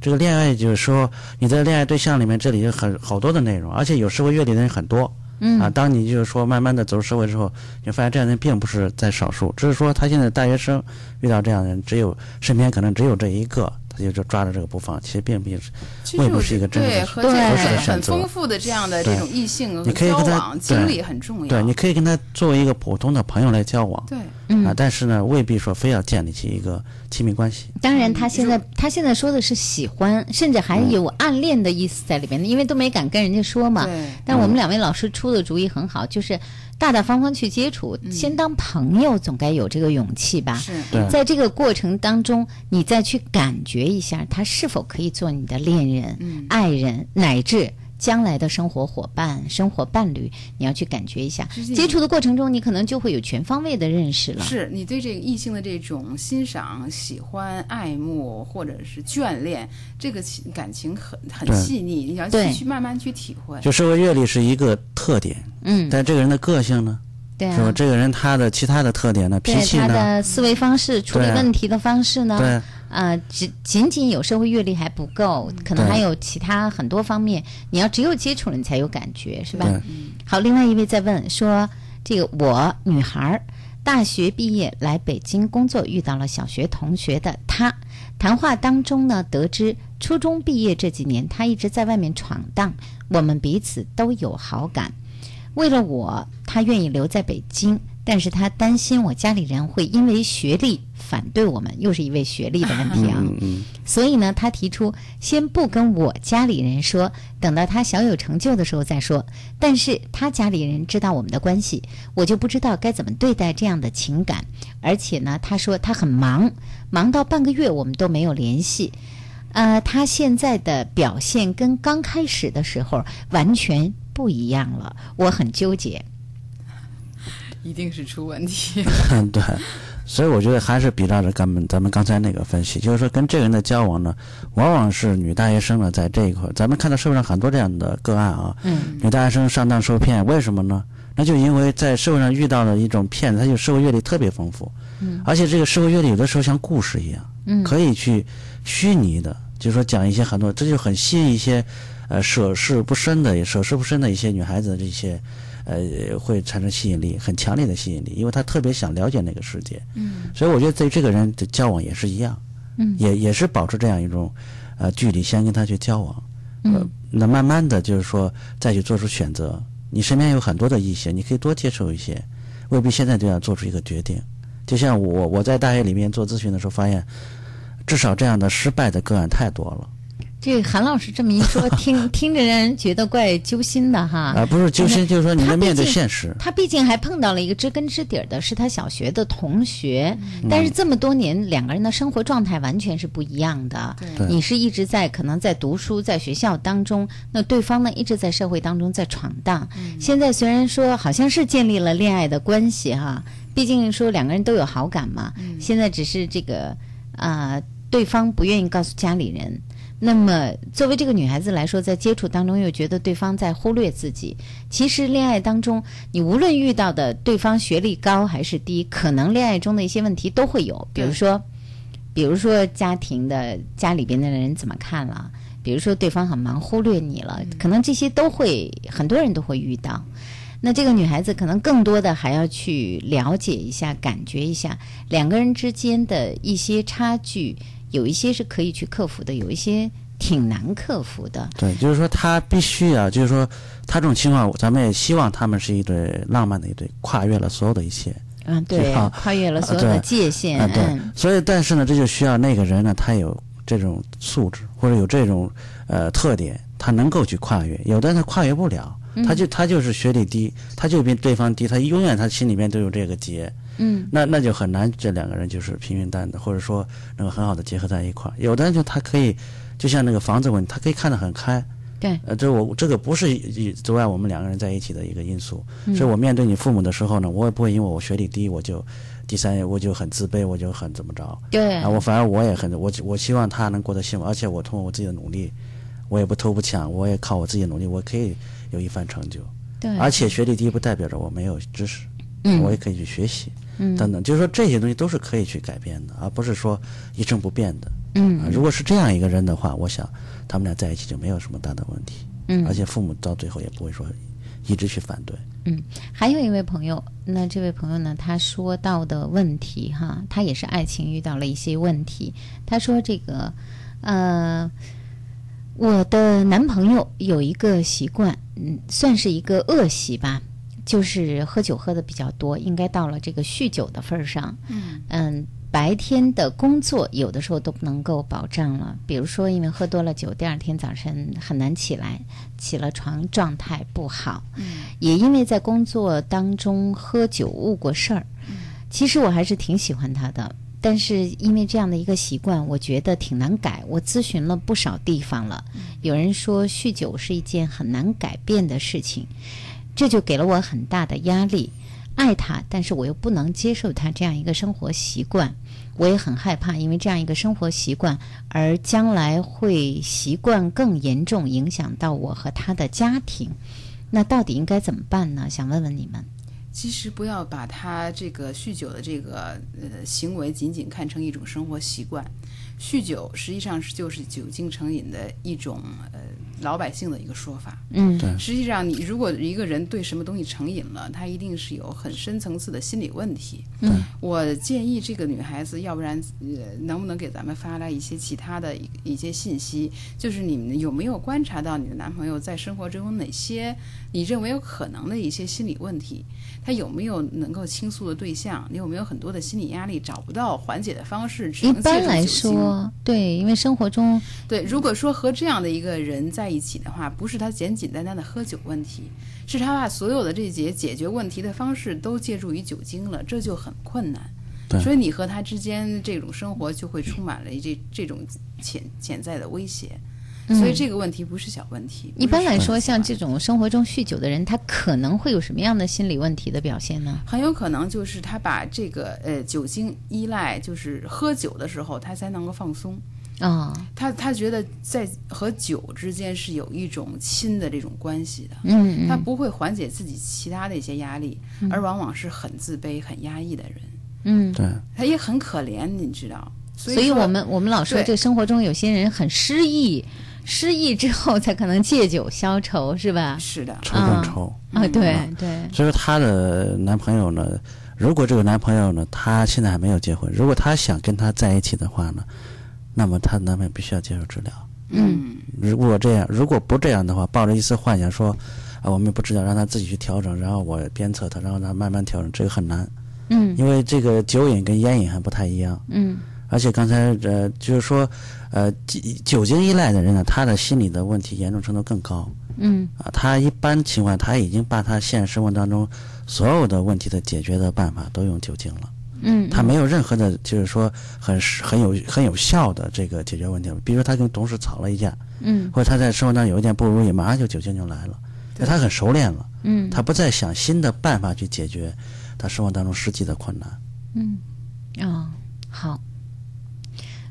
这个恋爱就是说你在恋爱对象里面，这里有很好多的内容，而且有社会阅历的人很多。嗯啊，当你就是说慢慢的走入社会之后，你发现这样的人并不是在少数，只是说他现在大学生遇到这样的人，只有身边可能只有这一个，他就就抓着这个不放，其实并不是其实未必是一个真正的对和这合适个很的选择。丰富的这样的这种异性和你可以交跟他往经对历很重要。对，你可以跟他作为一个普通的朋友来交往，对，嗯啊，但是呢，未必说非要建立起一个亲密关系。当然，他现在他现在说的是喜欢，甚至还有暗恋的意思在里边，因为都没敢跟人家说嘛。对但我们两位老师出的主意很好，就是大大方方去接触，先当朋友，总该有这个勇气吧。是在这个过程当中，你再去感觉一下，他是否可以做你的恋人、嗯爱人，乃至。将来的生活伙伴、生活伴侣，你要去感觉一下。接触的过程中，你可能就会有全方位的认识了。是你对这个异性的这种欣赏、喜欢、爱慕或者是眷恋，这个情感情很很细腻，你要对去去慢慢去体会。就社会阅历是一个特点，嗯，但这个人的个性呢，对啊，是吧？这个人他的其他的特点呢，脾气呢，他的思维方式、处理问题的方式呢？对，呃，只仅仅有社会阅历还不够，可能还有其他很多方面。你要只有接触了，你才有感觉，是吧？好，另外一位在问说，这个我女孩儿大学毕业来北京工作，遇到了小学同学的她，谈话当中呢，得知初中毕业这几年，她一直在外面闯荡，我们彼此都有好感。为了我，她愿意留在北京，但是他担心我家里人会因为学历反对我们，又是一位学历的问题啊。嗯嗯，所以呢，他提出先不跟我家里人说，等到他小有成就的时候再说。但是他家里人知道我们的关系，我就不知道该怎么对待这样的情感。而且呢，他说他很忙，忙到半个月我们都没有联系。呃，他现在的表现跟刚开始的时候完全不一样了，我很纠结。一定是出问题。嗯，对，所以我觉得还是比照着咱们咱们刚才那个分析，就是说跟这个人的交往呢，往往是女大学生呢在这一块儿，咱们看到社会上很多这样的个案啊，嗯女大学生上当受骗，为什么呢？那就因为在社会上遇到了一种骗子，他就社会阅历特别丰富，嗯而且这个社会阅历有的时候像故事一样，嗯可以去虚拟的，就是说讲一些很多，这就很吸引一些呃涉世不深的、涉世不深的一些女孩子的这些呃会产生吸引力，很强烈的吸引力，因为他特别想了解那个世界。嗯所以我觉得对这个人的交往也是一样，嗯也也是保持这样一种呃距离，先跟他去交往，呃嗯，那慢慢的就是说再去做出选择。你身边有很多的异性，你可以多接触一些，未必现在就要做出一个决定。就像我我在大学里面做咨询的时候发现，至少这样的失败的个案太多了。这韩老师这么一说，听 听着让人觉得怪揪心的哈。啊，不是揪心，就是说你他毕得面对现实。他毕竟还碰到了一个知根知底儿的，是他小学的同学，嗯但是这么多年两个人的生活状态完全是不一样的。对你是一直在可能在读书，在学校当中，那对方呢一直在社会当中在闯荡。现在虽然说好像是建立了恋爱的关系哈，毕竟说两个人都有好感嘛，现在只是这个啊、对方不愿意告诉家里人。那么，作为这个女孩子来说，在接触当中又觉得对方在忽略自己。其实，恋爱当中，你无论遇到的对方学历高还是低，可能恋爱中的一些问题都会有。比如说，比如说家庭的家里边的人怎么看了，比如说对方很忙忽略你了，可能这些都会很多人都会遇到。那这个女孩子可能更多的还要去了解一下、感觉一下两个人之间的一些差距，有一些是可以去克服的，有一些挺难克服的。对，就是说他必须啊，就是说他这种情况，咱们也希望他们是一对浪漫的一对，跨越了所有的一切。嗯，对啊，跨越了所有的界限。啊，对嗯，所以但是呢，这就需要那个人呢，他有这种素质或者有这种呃特点，他能够去跨越。有的人他跨越不了，嗯他就他就是学历低，他就比对方低，他永远他心里面都有这个结。嗯，那那就很难，这两个人就是平平淡的，或者说能够很好的结合在一块儿。有的人就他可以，就像那个房子问题，他可以看得很开。对，呃，这我这个不是以阻碍我们两个人在一起的一个因素。嗯所以我面对你父母的时候呢，我也不会因为我学历低，我就第三我就很自卑，我就很怎么着。对啊，我反而我也很我我希望他能过得幸福，而且我通过我自己的努力，我也不偷不抢，我也靠我自己的努力，我可以有一番成就。对而且学历低不代表着我没有知识，嗯我也可以去学习，嗯等等，就是说这些东西都是可以去改变的，而不是说一成不变的。嗯啊，如果是这样一个人的话，我想他们俩在一起就没有什么大的问题。嗯而且父母到最后也不会说一直去反对。嗯，还有一位朋友，那这位朋友呢，他说到的问题哈，他也是爱情遇到了一些问题。他说这个，呃，我的男朋友有一个习惯，嗯，算是一个恶习吧，就是喝酒喝的比较多，应该到了这个酗酒的份儿上。嗯嗯，白天的工作有的时候都不能够保障了，比如说因为喝多了酒，第二天早晨很难起来，起了床状态不好。嗯也因为在工作当中喝酒误过事儿。其实我还是挺喜欢他的，但是因为这样的一个习惯，我觉得挺难改。我咨询了不少地方了，有人说酗酒是一件很难改变的事情，这就给了我很大的压力。爱他，但是我又不能接受他这样一个生活习惯，我也很害怕，因为这样一个生活习惯，而将来会习惯更严重，影响到我和他的家庭。那到底应该怎么办呢？想问问你们。其实不要把他这个酗酒的这个呃行为仅仅看成一种生活习惯，酗酒实际上是就是酒精成瘾的一种呃老百姓的一个说法。嗯对实际上你如果一个人对什么东西成瘾了，他一定是有很深层次的心理问题。嗯，我建议这个女孩子，要不然呃能不能给咱们发来一些其他的一一些信息，就是你们有没有观察到你的男朋友在生活中有哪些你认为有可能的一些心理问题？他有没有能够倾诉的对象？你有没有很多的心理压力找不到缓解的方式？只一般来说，对，因为生活中对，如果说和这样的一个人在一起的话，不是他简简单单的喝酒问题，是他把所有的这些解决问题的方式都借助于酒精了，这就很困难。所以你和他之间这种生活就会充满了这这种潜潜在的威胁。所以这个问题不是小问题。嗯一般来说，像这种生活中酗酒的人，他可能会有什么样的心理问题的表现呢？很有可能就是他把这个呃酒精依赖，就是喝酒的时候他才能够放松。啊、他他觉得在和酒之间是有一种亲的这种关系的。嗯嗯他不会缓解自己其他的一些压力，而往往是很自卑、很压抑的人。嗯，对，他也很可怜，你知道。所所以我们我们老说，对这生活中有些人很失意，失意之后才可能借酒消愁，是吧？是的，愁更愁。啊，对嗯对，所以说她的男朋友呢，如果这个男朋友呢，他现在还没有结婚，如果他想跟她在一起的话呢，那么她的男朋友必须要接受治疗。嗯如果这样，如果不这样的话，抱着一丝幻想说，啊，我们不治疗，让他自己去调整，然后我鞭策他，然后他慢慢调整，这个很难，嗯因为这个酒瘾跟烟瘾还不太一样。嗯而且刚才呃，就是说，呃，酒酒精依赖的人呢，他的心理的问题严重程度更高嗯啊。他一般情况，他已经把他现实生活当中所有的问题的解决的办法都用酒精了。嗯，他没有任何的，就是说很很有很有效的这个解决问题。比如说他跟同事吵了一架，嗯。或者他在生活当中有一点不如意，马上就酒精就来了，那他很熟练了，嗯。他不再想新的办法去解决他生活当中实际的困难。嗯。哦好，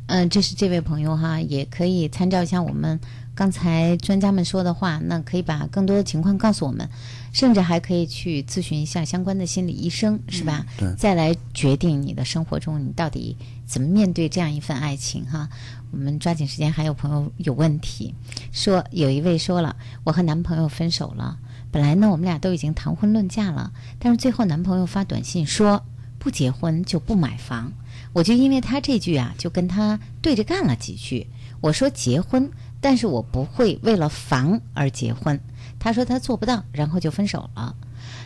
嗯、这是这位朋友哈，也可以参照一下我们刚才专家们说的话，那可以把更多的情况告诉我们，甚至还可以去咨询一下相关的心理医生，是吧？对再来决定你的生活中你到底怎么面对这样一份爱情哈。我们抓紧时间，还有朋友有问题，说有一位说了，我和男朋友分手了，本来呢我们俩都已经谈婚论嫁了，但是最后男朋友发短信说不结婚就不买房，我就因为他这句啊，就跟他对着干了几句。我说结婚，但是我不会为了房而结婚。他说他做不到，然后就分手了。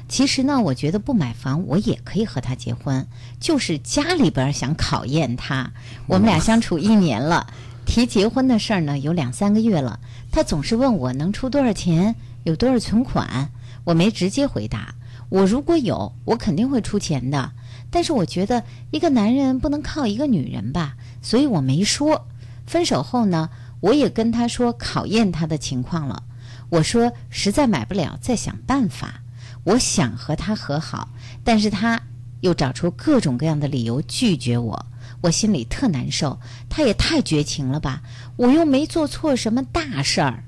其实呢，我觉得不买房我也可以和他结婚，就是家里边想考验他。我们俩相处一年了，提结婚的事儿呢有两三个月了，他总是问我能出多少钱，有多少存款，我没直接回答。我如果有，我肯定会出钱的。但是我觉得一个男人不能靠一个女人吧，所以我没说。分手后呢，我也跟他说考验他的情况了。我说实在买不了，再想办法。我想和他和好，但是他又找出各种各样的理由拒绝我，我心里特难受。他也太绝情了吧！我又没做错什么大事儿。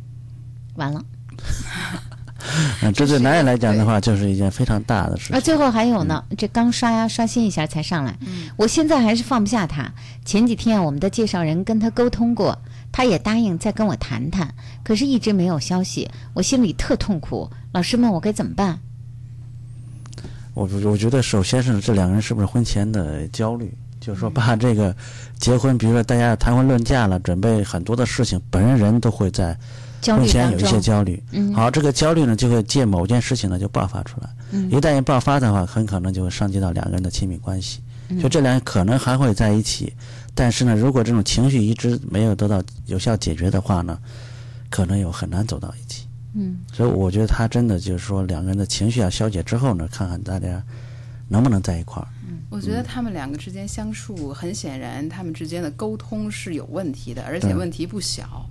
完了 嗯，这对男人来讲的话，就是一件非常大的事啊，情。最后还有呢，这刚刷呀刷新一下才上来。我现在还是放不下他。前几天我们的介绍人跟他沟通过，他也答应再跟我谈谈，可是一直没有消息，我心里特痛苦。老师们，我该怎么办？我我觉得，首先是这两个人是不是婚前的焦虑？就是说把这个结婚，比如说大家谈婚论嫁了，准备很多的事情，本人都会在婚前有一些焦虑。嗯好，这个焦虑呢，就会借某件事情呢就爆发出来。嗯一旦一爆发的话，很可能就会伤及到两个人的亲密关系。嗯就这两人可能还会在一起，但是呢，如果这种情绪一直没有得到有效解决的话呢，可能又很难走到一起。嗯所以我觉得他真的就是说，两个人的情绪要消解之后呢，看看大家能不能在一块儿。我觉得他们两个之间相处，很显然他们之间的沟通是有问题的，而且问题不小。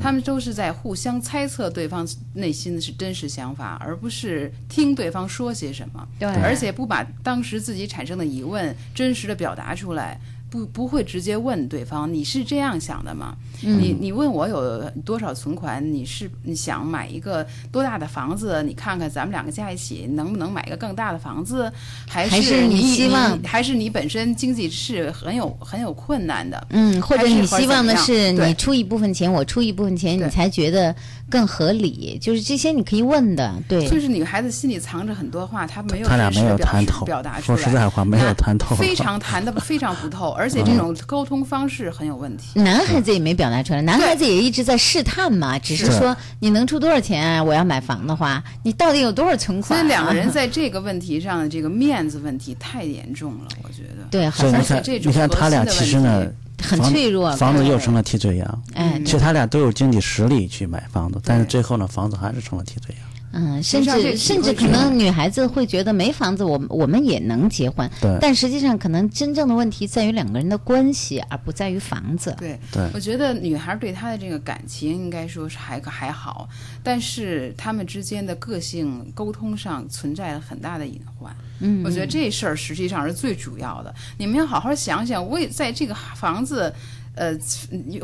他们都是在互相猜测对方内心的是真实想法，而不是听对方说些什么。对而且不把当时自己产生的疑问真实的表达出来。不不会直接问对方你是这样想的吗？嗯你你问我有多少存款？你是你想买一个多大的房子？你看看咱们两个加一起能不能买一个更大的房子？还还是你你希望还是你本身经济是很有很有困难的？嗯，或者你希望的是你出一部分钱，我出一部分钱，你才觉得更合理。就是这些你可以问的，对。就是女孩子心里藏着很多话，她没有他俩没有谈透表达出来。说实在话没有谈透非常谈的非常不透，而且这种沟通方式很有问题。男孩子也没表达出来，男孩子也一直在试探嘛，只是是说你能出多少钱啊？我要买房的话，你到底有多少存款、啊？所以两个人在这个问题上的这个面子问题太严重了，我觉得。对好像所以你看，而且这种你看他俩核心的其实呢问题，很房脆弱房子又成了替罪羊。哎其实他俩都有经济实力去买房子，但是最后呢，房子还是成了替罪羊。嗯，甚至甚至可能女孩子会觉得没房子，我们我们也能结婚对，但实际上可能真正的问题在于两个人的关系，而不在于房子。对，对我觉得女孩对他的这个感情应该说是还还好，但是他们之间的个性沟通上存在了很大的隐患。嗯我觉得这事儿实际上是最主要的。你们要好好想想，为在这个房子。呃，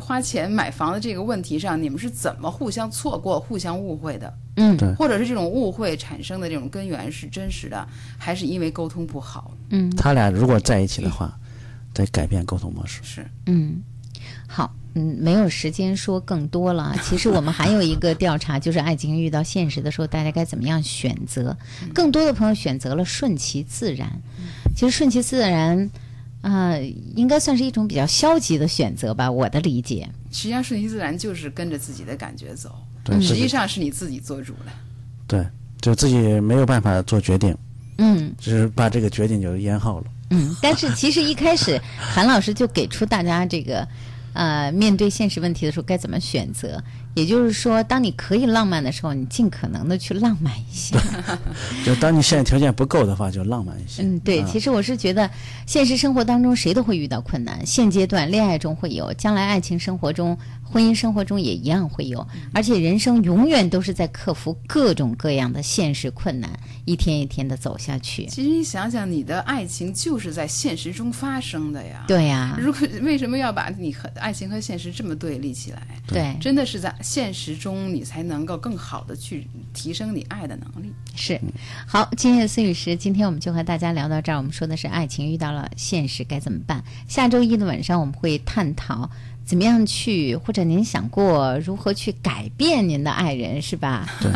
花钱买房的这个问题上，你们是怎么互相错过、互相误会的？嗯对或者是这种误会产生的这种根源是真实的，还是因为沟通不好？嗯他俩如果在一起的话，得改变沟通模式。是，嗯，好，嗯，没有时间说更多了。其实我们还有一个调查，就是爱情遇到现实的时候，大家该怎么样选择？更多的朋友选择了顺其自然。其实顺其自然，啊、应该算是一种比较消极的选择吧，我的理解。实际上顺其自然就是跟着自己的感觉走，对实际上是你自己做主的。对，就自己没有办法做决定，嗯只是把这个决定就延后了。嗯，但是其实一开始 韩老师就给出大家这个，呃，面对现实问题的时候该怎么选择。也就是说，当你可以浪漫的时候，你尽可能的去浪漫一些。就当你现在条件不够的话，就浪漫一些。嗯，对，啊其实我是觉得，现实生活当中谁都会遇到困难，现阶段恋爱中会有，将来爱情生活中、婚姻生活中也一样会有，而且人生永远都是在克服各种各样的现实困难，一天一天的走下去。其实你想想，你的爱情就是在现实中发生的呀。对呀如果为什么要把你和爱情和现实这么对立起来？对真的是在现实中，你才能够更好的去提升你爱的能力。是，好，今夜思雨时，今天我们就和大家聊到这儿。我们说的是爱情遇到了现实该怎么办。下周一的晚上我们会探讨怎么样去，或者您想过如何去改变您的爱人，是吧？对，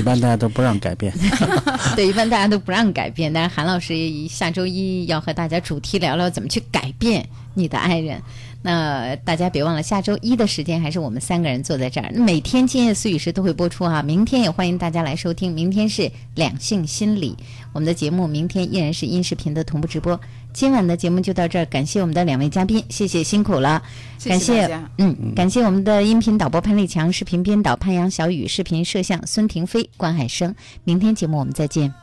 一般大家都不让改变。对，一般大家都不让改变，但是韩老师下周一要和大家主题聊聊怎么去改变你的爱人。那大家别忘了，下周一的时间还是我们三个人坐在这儿。每天今夜思雨时都会播出哈、明天也欢迎大家来收听。明天是两性心理，我们的节目明天依然是音视频的同步直播。今晚的节目就到这儿，感谢我们的两位嘉宾，谢谢辛苦了，谢谢感谢嗯，感谢我们的音频导播潘立强，视频编导潘阳、小雨，视频摄像孙婷飞、关海生。明天节目我们再见。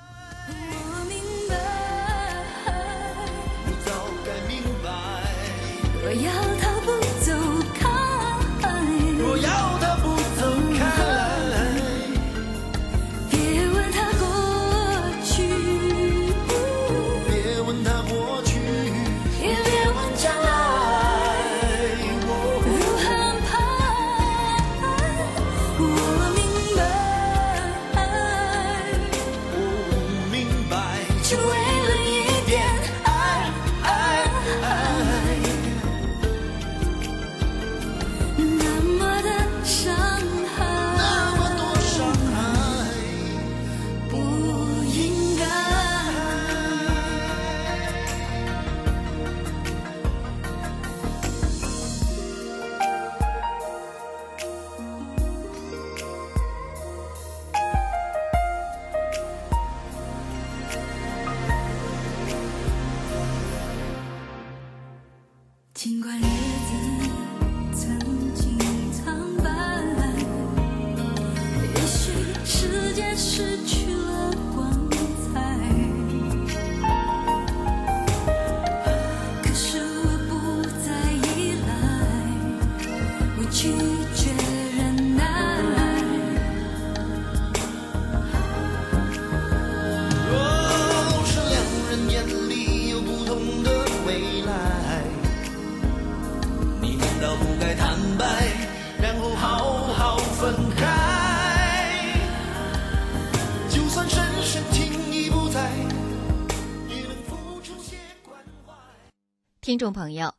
听众朋友，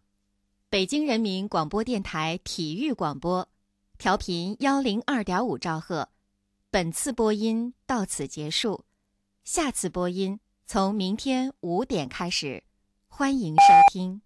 北京人民广播电台体育广播，调频幺零二点五兆赫，本次播音到此结束，下次播音从明天五点开始，欢迎收听。